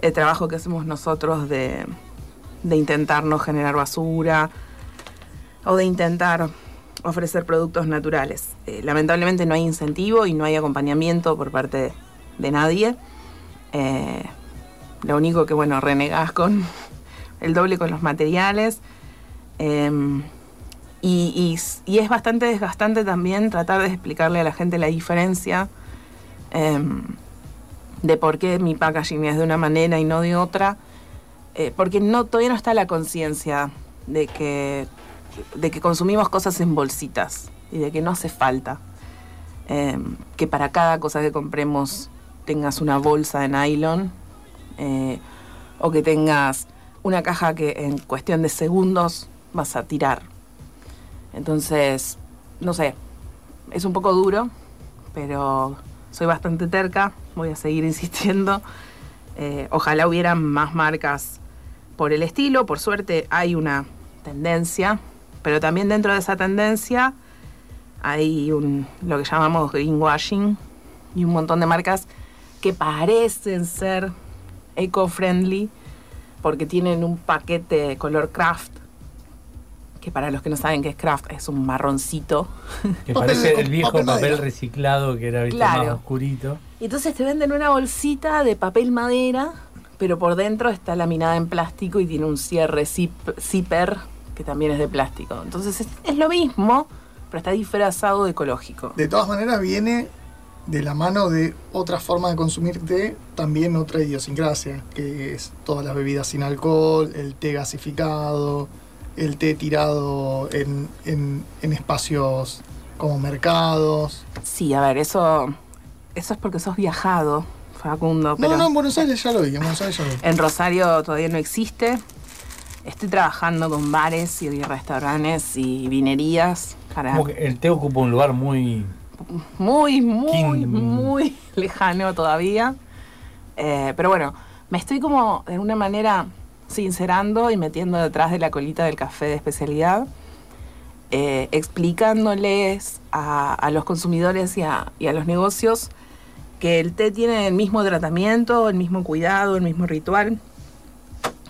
el trabajo que hacemos nosotros de, de intentar no generar basura o de intentar ofrecer productos naturales. Eh, lamentablemente no hay incentivo y no hay acompañamiento por parte de nadie. Eh, lo único que, bueno, renegás con el doble con los materiales. Em, y, y es bastante desgastante también tratar de explicarle a la gente la diferencia em, de por qué mi packaging es de una manera y no de otra. Eh, porque todavía no está la conciencia de que, de que consumimos cosas en bolsitas y de que no hace falta em, que para cada cosa que compremos tengas una bolsa de nylon eh, o que tengas una caja que en cuestión de segundos vas a tirar. Entonces, no sé, es un poco duro, pero soy bastante terca, voy a seguir insistiendo. Eh, ojalá hubieran más marcas por el estilo, por suerte hay una tendencia, pero también dentro de esa tendencia hay un, lo que llamamos greenwashing y un montón de marcas que parecen ser eco-friendly porque tienen un paquete de color craft que para los que no saben qué es craft es un marroncito Que parece el viejo papel reciclado que era. Claro. más oscurito. y entonces te venden una bolsita de papel madera pero por dentro está laminada en plástico y tiene un cierre zip- zipper que también es de plástico. Entonces es, es lo mismo pero está disfrazado de ecológico. De todas maneras, viene de la mano de otra forma de consumir té, también otra idiosincrasia, que es todas las bebidas sin alcohol, el té gasificado, el té tirado en, en- en espacios como mercados. Sí, a ver, eso, eso es porque sos viajado, Facundo. No, Pero no, en Buenos Aires ya lo vi, en Buenos Aires ya lo vi. en Rosario todavía no existe. Estoy trabajando con bares y restaurantes y vinerías para Como que el té ocupa un lugar muy. muy, muy, King. muy lejano todavía. Eh, pero bueno, me estoy como de alguna manera sincerando y metiendo detrás de la colita del café de especialidad, eh, explicándoles a, a los consumidores y a, y a los negocios que el té tiene el mismo tratamiento, el mismo cuidado, el mismo ritual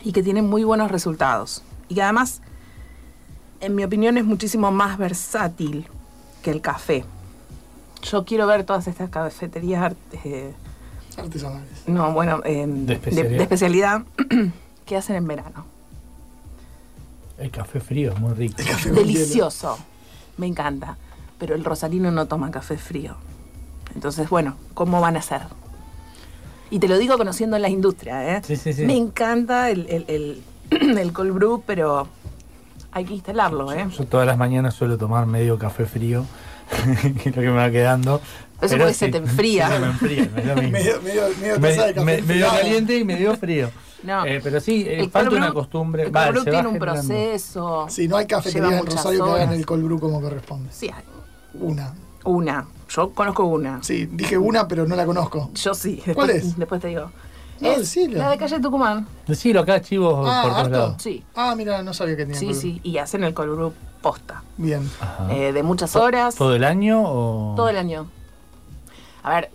y que tiene muy buenos resultados. Y que además, en mi opinión, es muchísimo más versátil que el café. Yo quiero ver todas estas cafeterías art- eh, Artesanales. no, bueno, eh, de, especialidad. de especialidad que hacen en verano. El café frío es muy rico. Delicioso. Me encanta. Pero el rosarino no toma café frío. Entonces, bueno, ¿cómo van a hacer? Y te lo digo conociendo la industria, ¿eh? Sí, sí, sí. Me encanta el, el, el, el cold brew, pero hay que instalarlo, ¿eh? Yo todas las mañanas suelo tomar medio café frío, que es lo que me va quedando. Eso Pero porque se te enfría. Sí, me enfría, mismo. Medio, medio, medio Me- taza de café me- medio caliente y medio frío. No. Eh, pero sí, eh, El falta cold una brew- costumbre. El Va, cold brew tiene un generando. proceso. Sí, no hay cafeterías lleva en Rosario que hagan horas. el cold brew como corresponde. Sí, hay Una. una. Yo conozco una. Sí, dije una, pero no la conozco. Yo sí. ¿Cuál es? Después te digo. No, Es decilo. la de calle Tucumán. Decilo acá, chivos, Ah, por todos lados. Sí. Ah, mira, no sabía que tenía Sí, sí. Y hacen el brew posta. Bien. Eh, de muchas horas. ¿Todo el año o...? Todo el año. A ver,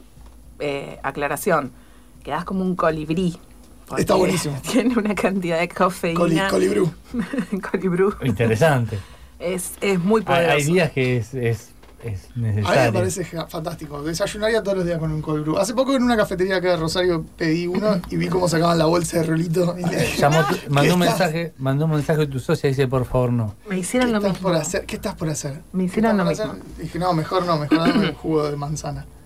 eh, aclaración. Quedás como un colibrí. Está buenísimo. Tiene una cantidad de Coli, cafeína. colibrew. Colibrú. Interesante. Es, es muy hay, poderoso. hay días que es, es, es A mí me parece fantástico. Desayunaría todos los días con un cold brew. Hace poco en una cafetería acá de Rosario pedí uno y vi cómo sacaban la bolsa de rolito. Y le dije, Llamó tu- mandó, un ¿Qué estás- mensaje, mandó un mensaje a tu socia y dice, por favor, no. Me ¿Qué hicieron lo mismo. por hacer? ¿Qué estás por hacer? Me ¿Qué hicieron lo hacer? Dije, no, mejor no, mejor dame un jugo de manzana.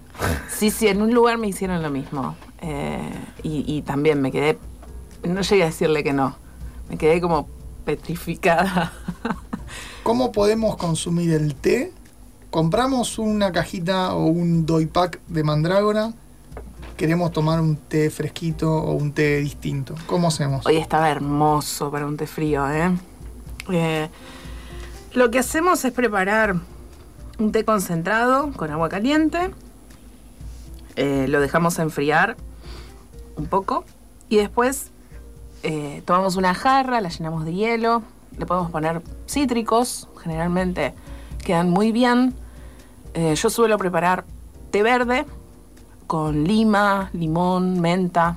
Sí, sí, en un lugar me hicieron lo mismo. Eh, y, y también me quedé, no llegué a decirle que no, me quedé como petrificada. ¿Cómo podemos consumir el té? Compramos una cajita o un doy pack de mandrágora. Queremos tomar un té fresquito o un té distinto. ¿Cómo hacemos? Hoy estaba hermoso para un té frío, ¿eh? Eh, Lo que hacemos es preparar un té concentrado con agua caliente. Eh, lo dejamos enfriar un poco. Y después eh, tomamos una jarra, la llenamos de hielo. Le podemos poner cítricos. Generalmente quedan muy bien. Eh, yo suelo preparar té verde con lima, limón, menta.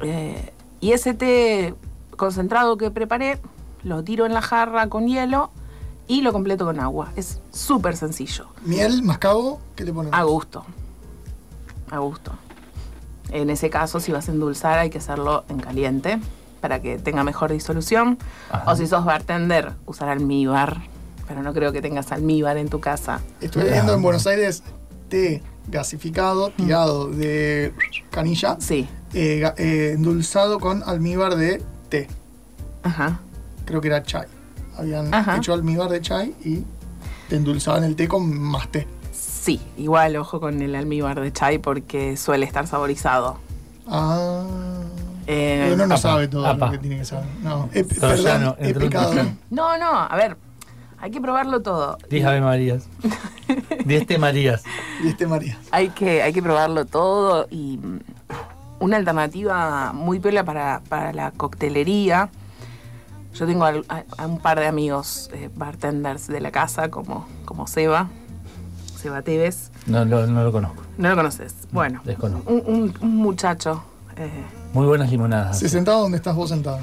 Eh, y ese té concentrado que preparé lo tiro en la jarra con hielo y lo completo con agua. Es súper sencillo. Miel, mascabo, ¿qué le ponemos? A gusto. A gusto. En ese caso, si vas a endulzar, hay que hacerlo en caliente para que tenga mejor disolución. O si sos bartender, usar almíbar. Pero no creo que tengas almíbar en tu casa. Estuve viendo en Buenos Aires té gasificado, tirado de canilla. Sí. eh, eh, endulzado con almíbar de té. Ajá. Creo que era chai. Habían Ajá. hecho almíbar de chai y te endulzaban el té con más té. Sí, igual ojo con el almíbar de chai porque suele estar saborizado. Ah. Eh, uno no apa, sabe todo apa. lo que tiene que saber. No, he, perdón, he troyano. No, no, a ver, hay que probarlo todo. Diez Ave Marías. Diez Te Marías. Y este María. Hay que, hay que probarlo todo y mm, una alternativa muy piola para, para la coctelería. Yo tengo al- a, a un par de amigos eh, bartenders de la casa, como, como Seba, Seba Tevez. No, lo- no lo conozco. ¿No lo conoces? Bueno, Desconozco. un, un- un muchacho. eh, Muy buenas limonadas. Se sentado donde estás vos sentado.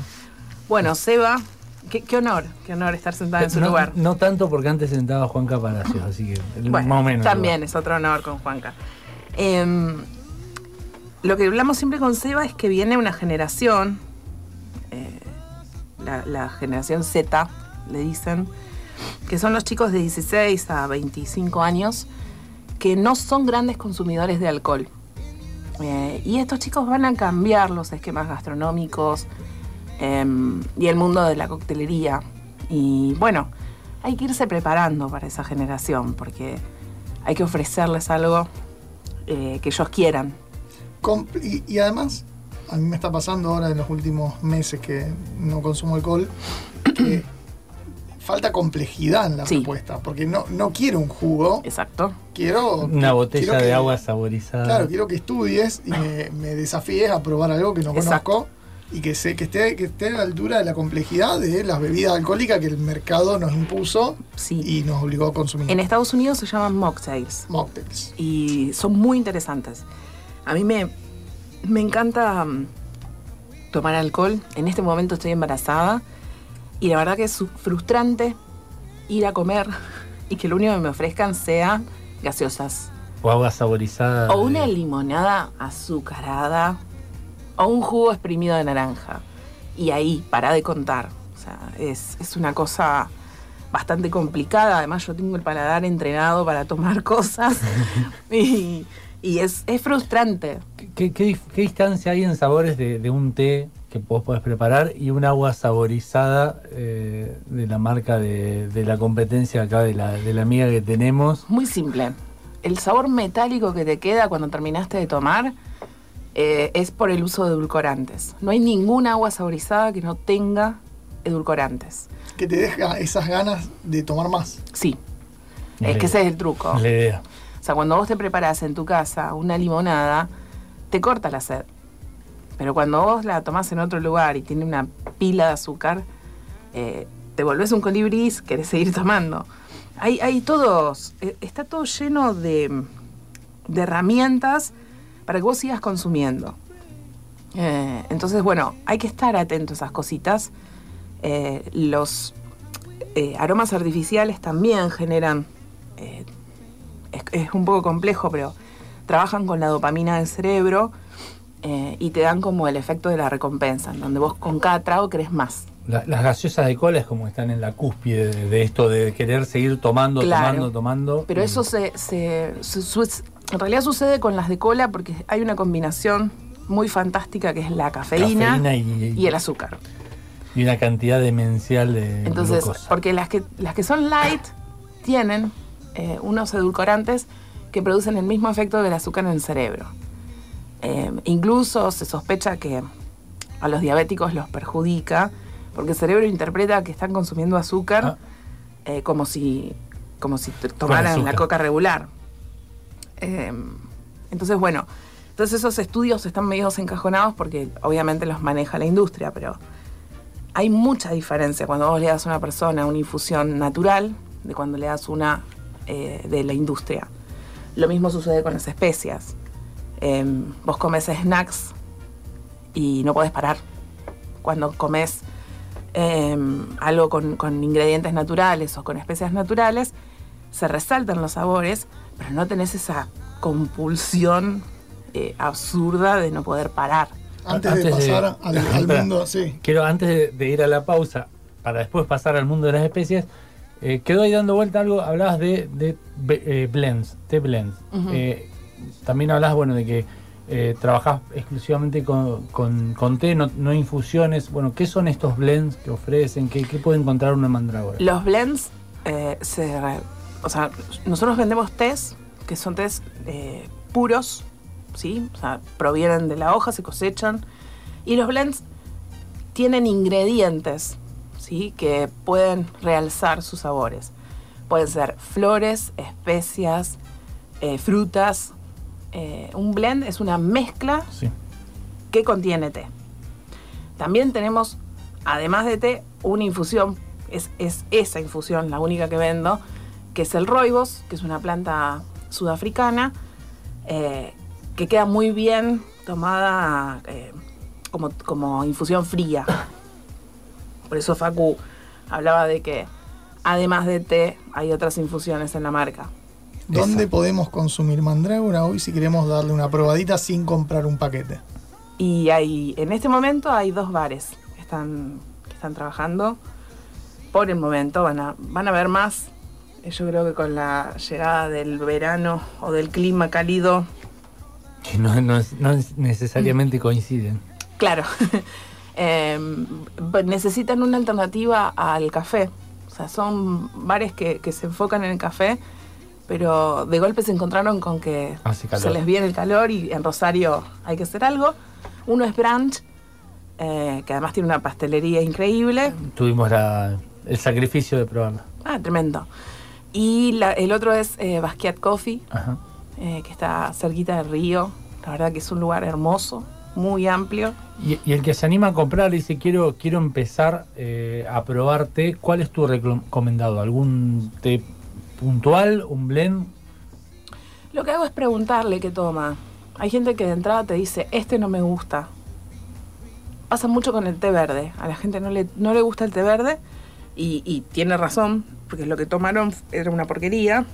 bueno, Seba, qué, qué honor, qué honor estar sentada en su no, lugar. no tanto porque antes sentaba Juan Caparacios, así que Bueno, más o menos. También es otro honor con Juanca. Em, lo que hablamos siempre con Seba es que viene una generación, eh, la, la generación Z, le dicen, que son los chicos de 16 a 25 años, que no son grandes consumidores de alcohol. Eh, y estos chicos van a cambiar los esquemas gastronómicos em, y el mundo de la coctelería. Y bueno, hay que irse preparando para esa generación, porque hay que ofrecerles algo eh, que ellos quieran. Y, y además, a mí me está pasando ahora en los últimos meses que no consumo alcohol, que falta complejidad en la Sí. propuesta. Porque no, no quiero un jugo, Exacto. quiero. Una botella quiero que- de agua saborizada. Claro, quiero que estudies y me, me desafíes a probar algo que no Exacto. conozco y que, sé, que, esté, que esté a la altura de la complejidad de las bebidas alcohólicas que el mercado nos impuso Sí. y nos obligó a consumir. En Estados Unidos se llaman mocktails Mocktails. y son muy interesantes. A mí me, me encanta mm, tomar alcohol. En este momento estoy embarazada y la verdad que es frustrante ir a comer y que lo único que me ofrezcan sea gaseosas. O agua saborizada. O una de- limonada azucarada o un jugo exprimido de naranja. Y ahí, para de contar. O sea, es, es una cosa bastante complicada. Además, yo tengo el paladar entrenado para tomar cosas. y y es, es frustrante. ¿Qué, qué distancia hay en sabores de, de un té que vos podés preparar y un agua saborizada eh, de la marca de, de la competencia acá de la, de la amiga que tenemos? Muy simple. El sabor metálico que te queda cuando terminaste de tomar eh, es por el uso de edulcorantes. No hay ningún agua saborizada que no tenga edulcorantes. Que te deja esas ganas de tomar más. Sí, Es que ese es el truco. Es La idea. O sea, cuando vos te preparás en tu casa una limonada, te corta la sed. Pero cuando vos la tomás en otro lugar y tiene una pila de azúcar, eh, te volvés un colibrí, querés seguir tomando. Hay, hay todos, eh, está todo lleno de, de herramientas para que vos sigas consumiendo. Eh, entonces, bueno, hay que estar atento a esas cositas. Eh, los eh, aromas artificiales también generan es, es un poco complejo, pero trabajan con la dopamina del cerebro y te dan como el efecto de la recompensa, en donde vos con cada trago querés más. La- las gaseosas de cola es como están en la cúspide de, de esto de querer seguir tomando, Claro. tomando, tomando. Pero eso se, En realidad sucede con las de cola porque hay una combinación muy fantástica que es la cafeína, Cafeína y- y el azúcar. Y una cantidad demencial de Entonces, glucosa. porque las que, las que son light tienen eh, unos edulcorantes que producen el mismo efecto del azúcar en el cerebro. Eh, incluso se sospecha que a los diabéticos los perjudica porque el cerebro interpreta que están consumiendo azúcar eh, como si como si tomaran la coca regular. Eh, entonces, bueno, entonces esos estudios están medio encajonados porque obviamente los maneja la industria, pero hay mucha diferencia cuando vos le das a una persona una infusión natural de cuando le das una eh, de la industria. Lo mismo sucede con las especias. Eh, vos comes snacks y no podés parar. Cuando comes eh, algo con, con ingredientes naturales o con especias naturales, se resaltan los sabores, pero no tenés esa compulsión eh, absurda de no poder parar. Antes, de pasar al, mundo, sí. Quiero, antes de, de ir a la pausa, para después pasar al mundo de las especies, eh, quedó ahí dando vuelta algo, hablabas de, de be- eh, blends, té blends. Eh, también hablabas, bueno, de que eh, trabajás exclusivamente con, con, con té, no, no infusiones. Bueno, ¿qué son estos blends que ofrecen? ¿Qué, qué puede encontrar una mandrágora? Los blends, eh, se o sea, nosotros vendemos tés, que son tés eh, puros, ¿sí? O sea, provienen de la hoja, se cosechan. Y los blends tienen ingredientes, ¿sí? Que pueden realzar sus sabores. Pueden ser flores, especias, eh, frutas. Eh, un blend es una mezcla Sí. que contiene té. También tenemos, además de té, una infusión, es, es esa infusión la única que vendo, que es el roibos, que es una planta sudafricana, eh, que queda muy bien tomada eh, como, como infusión fría. Por eso Facu hablaba de que además de té hay otras infusiones en la marca. ¿Dónde podemos consumir mandrágora hoy si queremos darle una probadita sin comprar un paquete? Y hay, en este momento hay dos bares que están, que están trabajando. Por el momento van a, van a ver más. Eh, Yo creo que con la llegada del verano o del clima cálido, Que no, no es- no es- necesariamente coinciden. claro, em, necesitan una alternativa al café. O sea, son bares que, que se enfocan en el café, pero de golpe se encontraron con que calor. se les viene el calor y en Rosario hay que hacer algo. Uno es Branch, eh, que además tiene una pastelería increíble. Tuvimos la- el sacrificio de probarla. Ah, tremendo. Y la- el otro es eh, Basquiat Coffee, Ajá. eh, que está cerquita del río. La verdad que es un lugar hermoso, muy amplio. Y, y el que se anima a comprar dice, quiero, quiero empezar a probar té, ¿cuál es tu recomendado? ¿Algún té puntual, un blend? Lo que hago es preguntarle qué toma. Hay gente que de entrada te dice, este no me gusta. Pasa mucho con el té verde. A la gente no le, no le gusta el té verde y, y tiene razón, porque lo que tomaron era una porquería.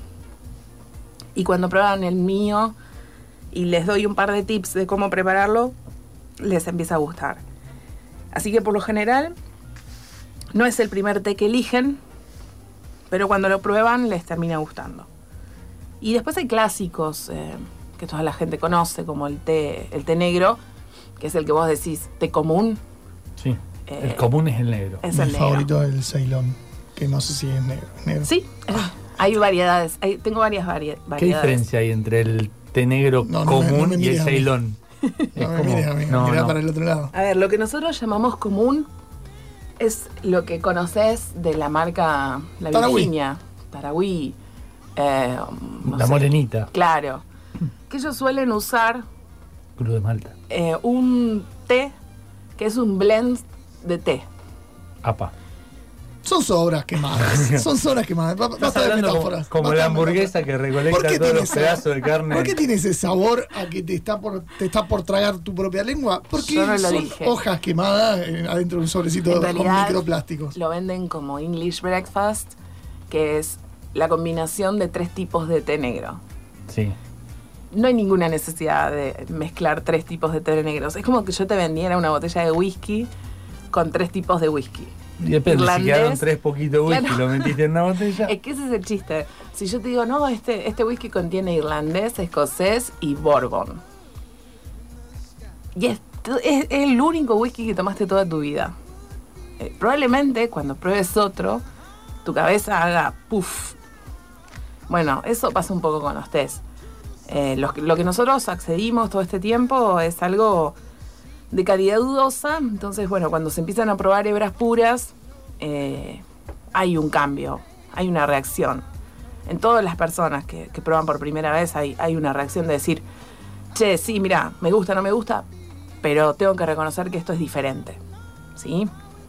Y cuando prueban el mío y les doy un par de tips de cómo prepararlo, les empieza a gustar. Así que por lo general, no es el primer té que eligen, pero cuando lo prueban les termina gustando. Y después hay clásicos eh, que toda la gente conoce, como el té, el té negro, que es el que vos decís té común. Sí. Eh, el común es el negro. es Mi el negro. favorito es el Ceylon, que no sé si es negro. negro. Sí, eh, hay variedades. hay- tengo varias varie- ¿Qué variedades. diferencia hay entre el té negro No, no me- común no me y el mires a mí. ceilón? No me mires a mí, no, mirá no. para el otro lado. A ver, lo que nosotros llamamos común es lo que conoces de la marca La Tarahui. Virginia, Tarahui. eh, no La sé. morenita, Claro. Que ellos suelen usar cruz de Malta. eh, un té que es un blend de té. Apa. Son sobras quemadas. Son sobras quemadas. Basta de como, metáforas. como basta la hamburguesa metáforas. que ¿Por recolecta todos los ese- pedazos de carne. ¿Por qué tiene ese sabor a que te está por, te está por tragar tu propia lengua? Porque no lo son dije. hojas quemadas eh, adentro de un sobrecito En con realidad, microplásticos. Lo venden como English breakfast, que es la combinación de tres tipos de té negro. Sí. No hay ninguna necesidad de mezclar tres tipos de té negros. Es como que yo te vendiera una botella de whisky con tres tipos de whisky. Depende, si irlandés. quedaron tres poquitos whisky Claro. lo metiste en una botella. Es que ese es el chiste. Si yo te digo, no, este, este whisky contiene irlandés, escocés y bourbon. Y es, es- es el único whisky que tomaste toda tu vida. Eh, probablemente cuando pruebes otro, tu cabeza haga puff. Bueno, eso pasa un poco con los test. Eh, lo que nosotros accedimos todo este tiempo es algo de calidad dudosa. Entonces, bueno, cuando se empiezan a probar hebras puras, eh, hay un cambio, hay una reacción. En todas las personas que, que prueban por primera vez hay, hay una reacción de decir, che, sí, mira, me gusta, no me gusta, pero tengo que reconocer que esto es diferente. ¿Sí?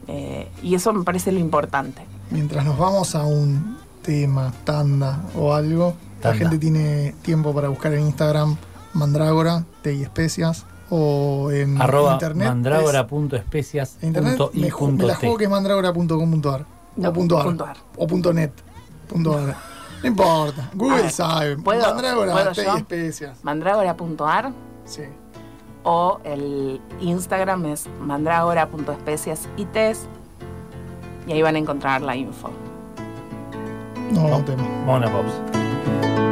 Eh, y eso me parece lo importante. Mientras nos vamos a un tema, tanda o algo, la gente tiene tiempo para buscar en Instagram Mandrágora, té y especias, o en Arroba internet. mandrágora.especias internet punto y me, me punto la juego que es mandrágora.com.ar. No, o punto ar, punto ar. O punto net. Punto ar. No importa. Google ver, sabe. ¿puedo- Mandrágora, puedo té yo? y especias. Mandrágora.ar Sí. o el Instagram es mandrágora.especias y test y ahí van a encontrar la info. No, no tema. Vamos a una pausa.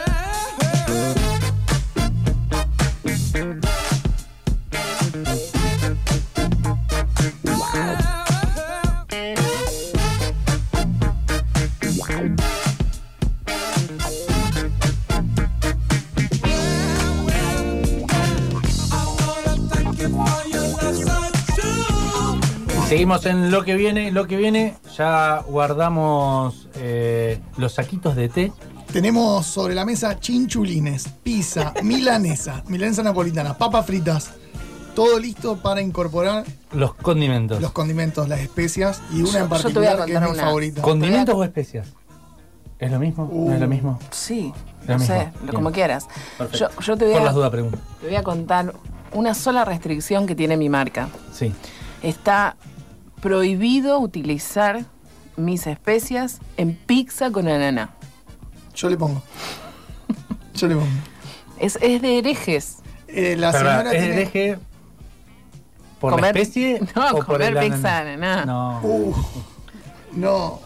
Seguimos en lo que viene, lo que viene. Ya guardamos eh, los saquitos de té. Tenemos sobre la mesa chinchulines, pizza, milanesa, milanesa napolitana, papas fritas. Todo listo para incorporar Los condimentos. los condimentos, las especias y una Yo- en yo te voy a particular que es contar mi una. favorita. ¿Condimentos o especias? ¿Es lo mismo? ¿No es lo Uh. mismo? Sí, Lo no mismo. sé, Bien. como quieras. Perfecto. Yo, yo te, voy Por a, las dudas pregunto. te voy a contar una sola restricción que tiene mi marca. Sí. Está prohibido utilizar mis especias en pizza con ananá. Yo le pongo. Yo le pongo. Es, es de herejes. Eh, la Pero, señora ¿Es tiene- hereje por Comer- la especie No, o por comer el pizza ananá? ananá. No. Uh, no.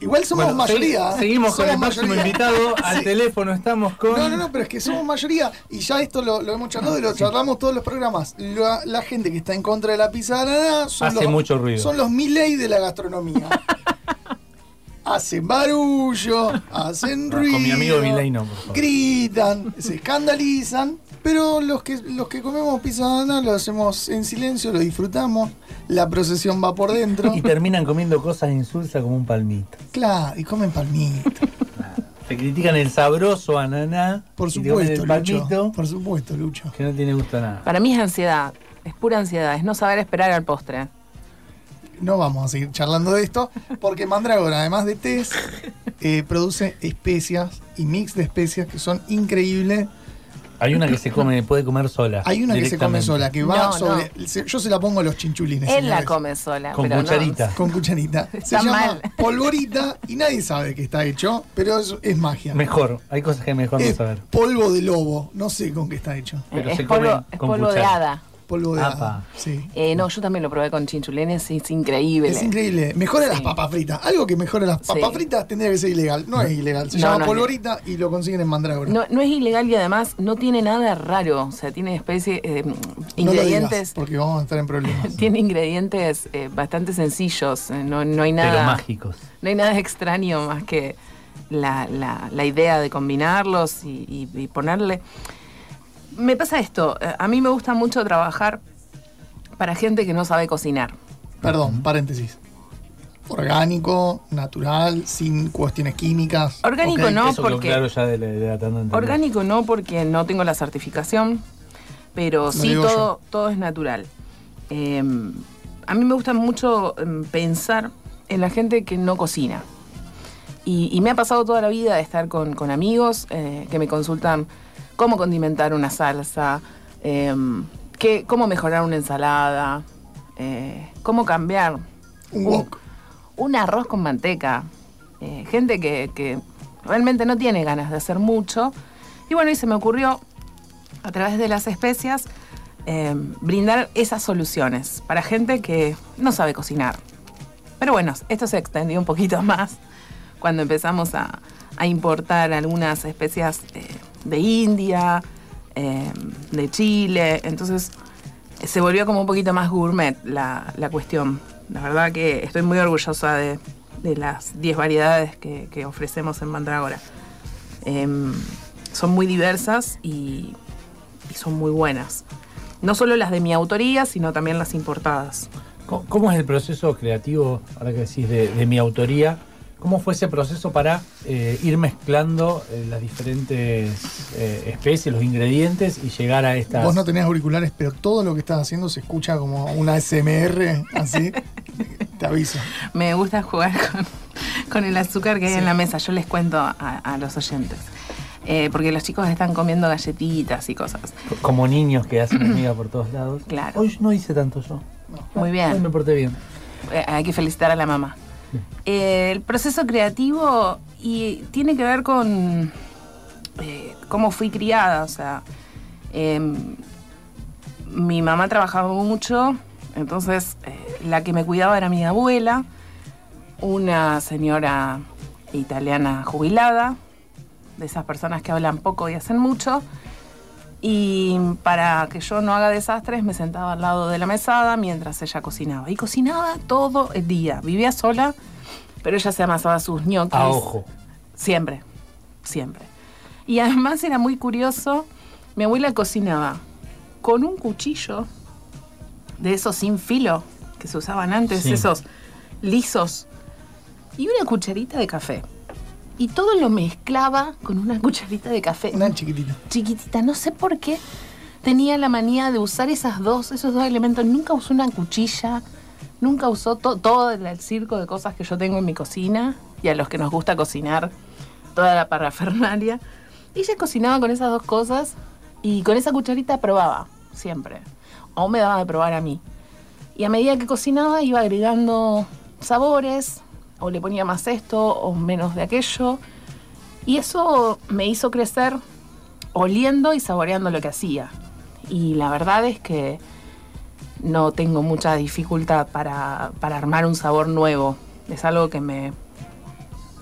Igual somos Bueno, mayoría. ¿eh? Seguimos con el mayoría. invitado. Al Sí. teléfono estamos con. No, no, no, pero es que somos mayoría. Y ya esto lo, lo hemos charlado y lo charlamos todos los programas. La, la gente que está en contra de la pizza de ananá son Hace los, mucho ruido. Son los Milley de la gastronomía. hacen barullo, hacen ruido. con mi amigo Milei no, por favor. Gritan, se escandalizan. Pero los que, los que comemos pizza de ananá lo hacemos en silencio, lo disfrutamos. La procesión va por dentro. Y terminan comiendo cosas insulsas como un palmito. Claro, y comen palmito. Te critican el sabroso ananá. Por supuesto, el Lucho. palmito Por supuesto, Lucho. que no tiene gusto a nada. Para mí es ansiedad. Es pura ansiedad. Es no saber esperar al postre. No vamos a seguir charlando de esto, porque Mandragora, además de test, eh, produce especias y mix de especias que son increíbles. Hay una que se come, puede comer sola. Hay una que se come sola, que va No, sobre. se- yo se la pongo a los chinchulines. Él la come sola. Con pero no- cucharita. Con cucharita. Se Está llama mal. polvorita y nadie sabe que está hecho, pero es, es magia. Mejor, hay cosas que mejor no saber. polvo de lobo, no sé con qué está hecho. Pero es se polvo, come es con polvo de hada. Polvo de Apa. hada. Sí. Eh, no, yo también lo probé con chinchulines y es increíble. Es increíble. Mejora las papas fritas. Algo que mejore las papas Sí. fritas tendría que ser ilegal. No es ilegal. Se No, llama no es polvorita y lo consiguen en Mandrágora. No, no es ilegal y además no tiene nada raro. O sea, tiene especie, eh, No lo ingredientes. digas, porque vamos a estar en problemas. Tiene ingredientes eh, bastante sencillos. eh, No, no hay Pero nada. mágicos. No hay nada extraño más que la, la- la idea de combinarlos y, y- y ponerle. Me pasa esto. eh, A mí me gusta mucho trabajar para gente que no sabe cocinar. Perdón, paréntesis. Orgánico, natural, sin cuestiones químicas. Orgánico no, Eso porque. claro ya de la, de la tanda anterior. Orgánico no, porque no tengo la certificación, pero Lo sí todo, todo es natural. Eh, a mí me gusta mucho em, pensar en la gente que no cocina. Y, y me ha pasado toda la vida de estar con, con amigos eh, que me consultan cómo condimentar una salsa, em, qué- cómo mejorar una ensalada, eh, cómo cambiar Un un, arroz con manteca. Eh, gente que, que realmente no tiene ganas de hacer mucho. Y bueno, y se me ocurrió, a través de las especias, eh, brindar esas soluciones para gente que no sabe cocinar. Pero bueno, esto se extendió un poquito más cuando empezamos a, a importar algunas especias eh, de India, eh, de Chile. Entonces se volvió como un poquito más gourmet la, la cuestión. La verdad que estoy muy orgullosa de, de las 10 variedades que, que ofrecemos en Mandragora. Em, son muy diversas y, y son muy buenas. No solo las de mi autoría, sino también las importadas. ¿Cómo, cómo es el proceso creativo, ahora que decís, de, de mi autoría? ¿Cómo fue ese proceso para eh, ir mezclando eh, las diferentes eh, especies, los ingredientes y llegar a estas... Vos no tenés auriculares, pero todo lo que estás haciendo se escucha como una SMR, así. Te aviso. Me gusta jugar con, con el azúcar que hay en la mesa. Yo les cuento a, a los oyentes. Eh, porque los chicos están comiendo galletitas y cosas. Como niños que hacen amiga por todos lados. Claro. Hoy no hice tanto yo. Muy Hoy bien. me porté bien. Hay que felicitar a la mamá. Eh, el proceso creativo y tiene que ver con eh, cómo fui criada. O sea, em, mi mamá trabajaba mucho, entonces eh, la que me cuidaba era mi abuela, una señora italiana jubilada, de esas personas que hablan poco y hacen mucho. Y para que yo no haga desastres, me sentaba al lado de la mesada mientras ella cocinaba. Y cocinaba todo el día. Vivía sola, pero ella se amasaba sus ñoquis. A ojo. Siempre, siempre. Y además era muy curioso, mi abuela cocinaba con un cuchillo de esos sin filo, que se usaban antes, Sí. esos lisos, y una cucharita de café. Y todo lo mezclaba con una cucharita de café. Una chiquitita. Chiquitita, no sé por qué tenía la manía de usar esas dos, esos dos elementos. Nunca usó una cuchilla, nunca usó to- todo el, circo de cosas que yo tengo en mi cocina y a los que nos gusta cocinar, toda la parafernalia. Ella cocinaba con esas dos cosas y con esa cucharita probaba, siempre. O me daba de probar a mí. Y a medida que cocinaba iba agregando sabores, o le ponía más esto o menos de aquello. Y eso me hizo crecer oliendo y saboreando lo que hacía. Y la verdad es que no tengo mucha dificultad para, para armar un sabor nuevo. Es algo que me,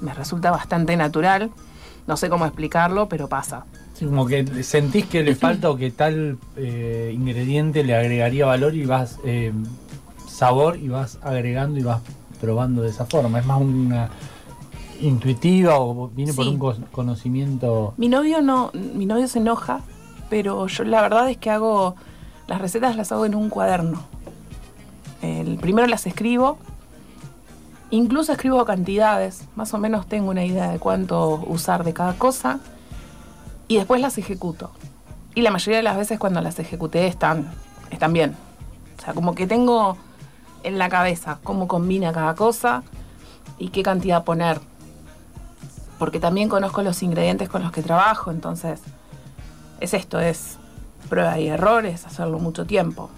me resulta bastante natural. No sé cómo explicarlo, pero pasa. Como que sentís que le falta o que tal eh, ingrediente le agregaría valor y vas eh, sabor y vas agregando y vas probando de esa forma. Es más una intuitiva o viene por un co- conocimiento. Mi novio no, mi novio se enoja, pero yo la verdad es que hago las recetas las hago en un cuaderno. El primero las escribo, incluso escribo cantidades, más o menos tengo una idea de cuánto usar de cada cosa y después las ejecuto. Y la mayoría de las veces cuando las ejecuté están, están bien. O sea, como que tengo en la cabeza cómo combina cada cosa y qué cantidad poner porque también conozco los ingredientes con los que trabajo, entonces es esto, es prueba y errores, hacerlo mucho tiempo.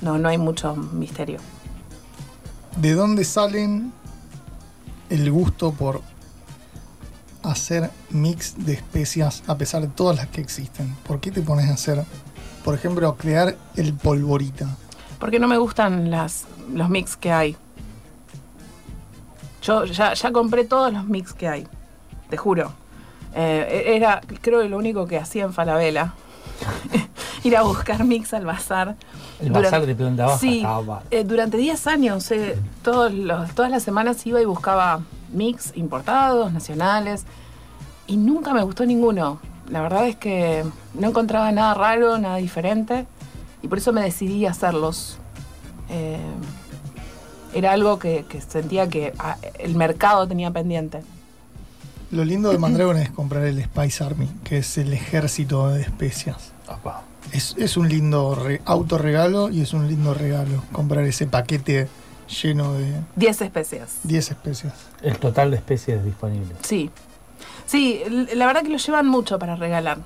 No, no hay mucho misterio. ¿De dónde salen el gusto por hacer mix de especias a pesar de todas las que existen? ¿Por qué te pones a hacer, por ejemplo, crear el polvorita? Porque no me gustan las, los mix que hay. Yo ya, ya compré todos los mix que hay, te juro. Eh, era, creo que lo único que hacía en Falabella. Ir a buscar mix al bazar. El Durante- bazar de planta baja Sí, eh, durante 10 años, eh, todos los- todas las semanas iba y buscaba mix importados, nacionales, y nunca me gustó ninguno. La verdad es que no encontraba nada raro, nada diferente, y por eso me decidí a hacerlos. Eh, era algo que, que sentía que ah, el mercado tenía pendiente. Lo lindo de Mandragon es comprar el Spice Army, que es el ejército de especias. Es, es un lindo re- autorregalo y es un lindo regalo comprar ese paquete lleno de 10 especias. 10 especias. El total de especies disponibles. Sí. Sí, la verdad que lo llevan mucho para regalar.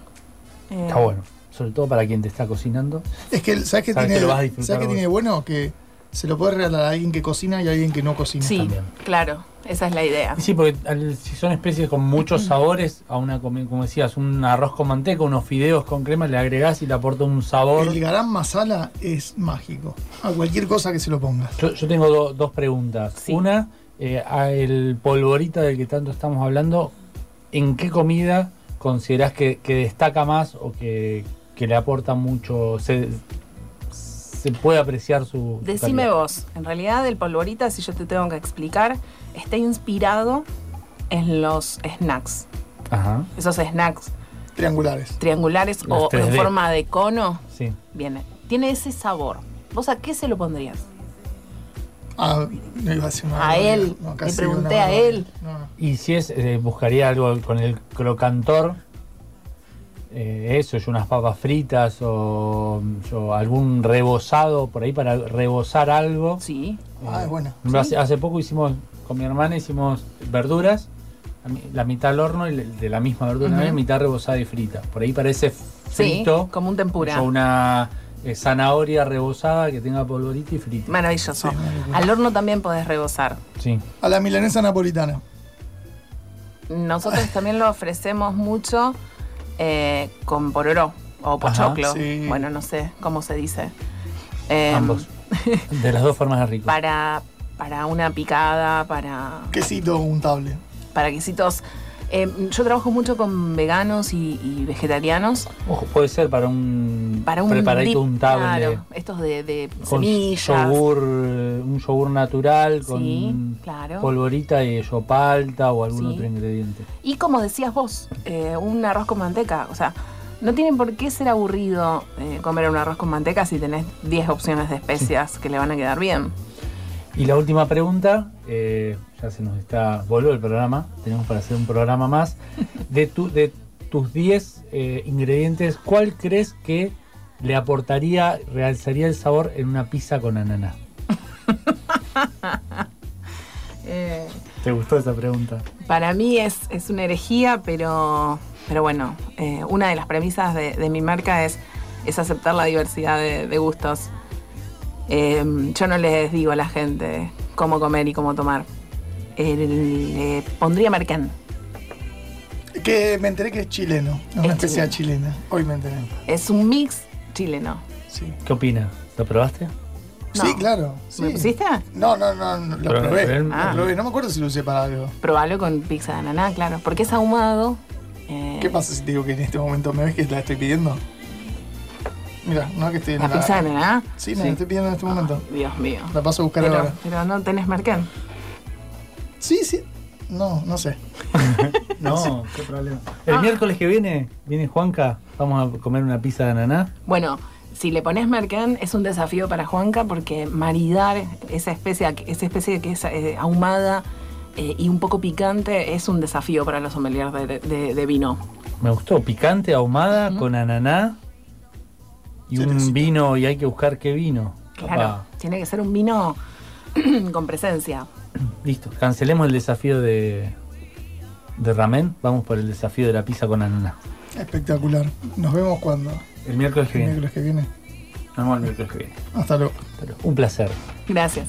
Eh, Está bueno. Sobre todo para quien te está cocinando. Es que, ¿sabes qué Sabes tiene, que lo vas a disfrutar ¿sabes qué vos. tiene bueno? Que se lo puede regalar a alguien que cocina y a alguien que no cocina. Sí, claro, esa es la idea. Sí, porque al- si son especies con muchos sabores, a una, como decías, un arroz con manteca, unos fideos con crema, le agregás y le aporta un sabor. El garam masala es mágico. A cualquier cosa que se lo pongas. Yo, yo tengo do- dos preguntas. Una, eh, a el polvorita del que tanto estamos hablando, ¿en qué comida considerás que, que destaca más o que, que le aporta mucho? Se, se puede apreciar su. Decime calidad? vos, en realidad el polvorita, si yo te tengo que explicar, está inspirado en los snacks. Ajá. Esos snacks Triangulares. triangulares o en 3D. forma de cono. Sí. Viene. Tiene ese sabor. ¿Vos a qué se lo pondrías? Ah, no iba a decir A él. No, Le pregunté a él. barbaridad. Y si es, eh, buscaría algo con el crocantor, eh, eso, yo unas papas fritas o yo, algún rebozado por ahí para rebozar algo. Sí. Ah, es buena. Hace, hace poco hicimos, con mi hermana hicimos verduras, la mi- la mitad al horno y de la misma verdura, también, mitad rebozada y frita. Por ahí parece Sí, frito. como un tempura. o una eh, zanahoria rebozada que tenga polvorito y frita. Maravilloso. Al horno también podés rebozar. Sí. A la milanesa napolitana. Nosotros también lo ofrecemos mucho eh, con pororó o pochoclo. sí. Bueno, no sé cómo se dice. Eh, Ambos. De las dos formas de rico. Para, para una picada, para, Quesito untable. para quesitos. Eh, yo trabajo mucho con veganos y, y vegetarianos. Ojo, puede ser para un, Para un preparadito dip, untable. claro, estos de, de con semillas. yogur, eh, un yogur natural con Sí, claro. polvorita y yopalta o algún Sí. otro ingrediente. Y como decías vos, eh, un arroz con manteca. O sea, No tiene por qué ser aburrido eh, comer un arroz con manteca si tenés 10 opciones de especias que le van a quedar bien. Y la última pregunta, eh, ya se nos está, volvió el programa, tenemos para hacer un programa más. De, tu, de tus 10 eh, ingredientes, ¿cuál crees que le aportaría, realzaría el sabor en una pizza con ananá? Eh, ¿Te gustó esa pregunta? para mí es, es una herejía, pero, pero bueno, una de las premisas de, de mi marca es, es aceptar la diversidad de, de gustos. Eh, yo no les digo a la gente cómo comer y cómo tomar. Eh, le pondría mercán. Que me enteré que es chileno, es una Es especie chilena. Hoy me enteré. Es un mix chileno. Sí. ¿Qué opinas? ¿Lo probaste? No. Sí, claro. sí. ¿Me pusiste? No, no, no, no, lo Pero- probé. lo Ah. probé. No me acuerdo si lo usé para algo. Probalo con pizza de ananá, claro. Porque es ahumado. eh, ¿Qué pasa si te digo que en este momento me ves que la estoy pidiendo? Mira, no que estoy en ¿La pizza de ananá? Sí, me la estoy pidiendo en este momento. Dios mío. La paso a buscar Pero, ahora. pero no tenés mercán. Sí, sí. No, no sé. No, qué problema. El miércoles que viene, viene Juanca, vamos a comer una pizza de ananá. Bueno, si le pones mercán es un desafío para Juanca porque maridar esa especie, esa especie que es eh, ahumada eh, y un poco picante es un desafío para los sommeliers de, de- de vino. Me gustó, picante, ahumada, con ananá y un vino, y hay que buscar qué vino. Claro, Papá, tiene que ser un vino con presencia. listo, cancelemos el desafío de, de ramen, vamos por el desafío de la pizza con ananá. Espectacular. Nos vemos cuando. El miércoles que El viene. miércoles que viene. Nos vemos el miércoles que viene. Hasta luego. Pero un placer. Gracias.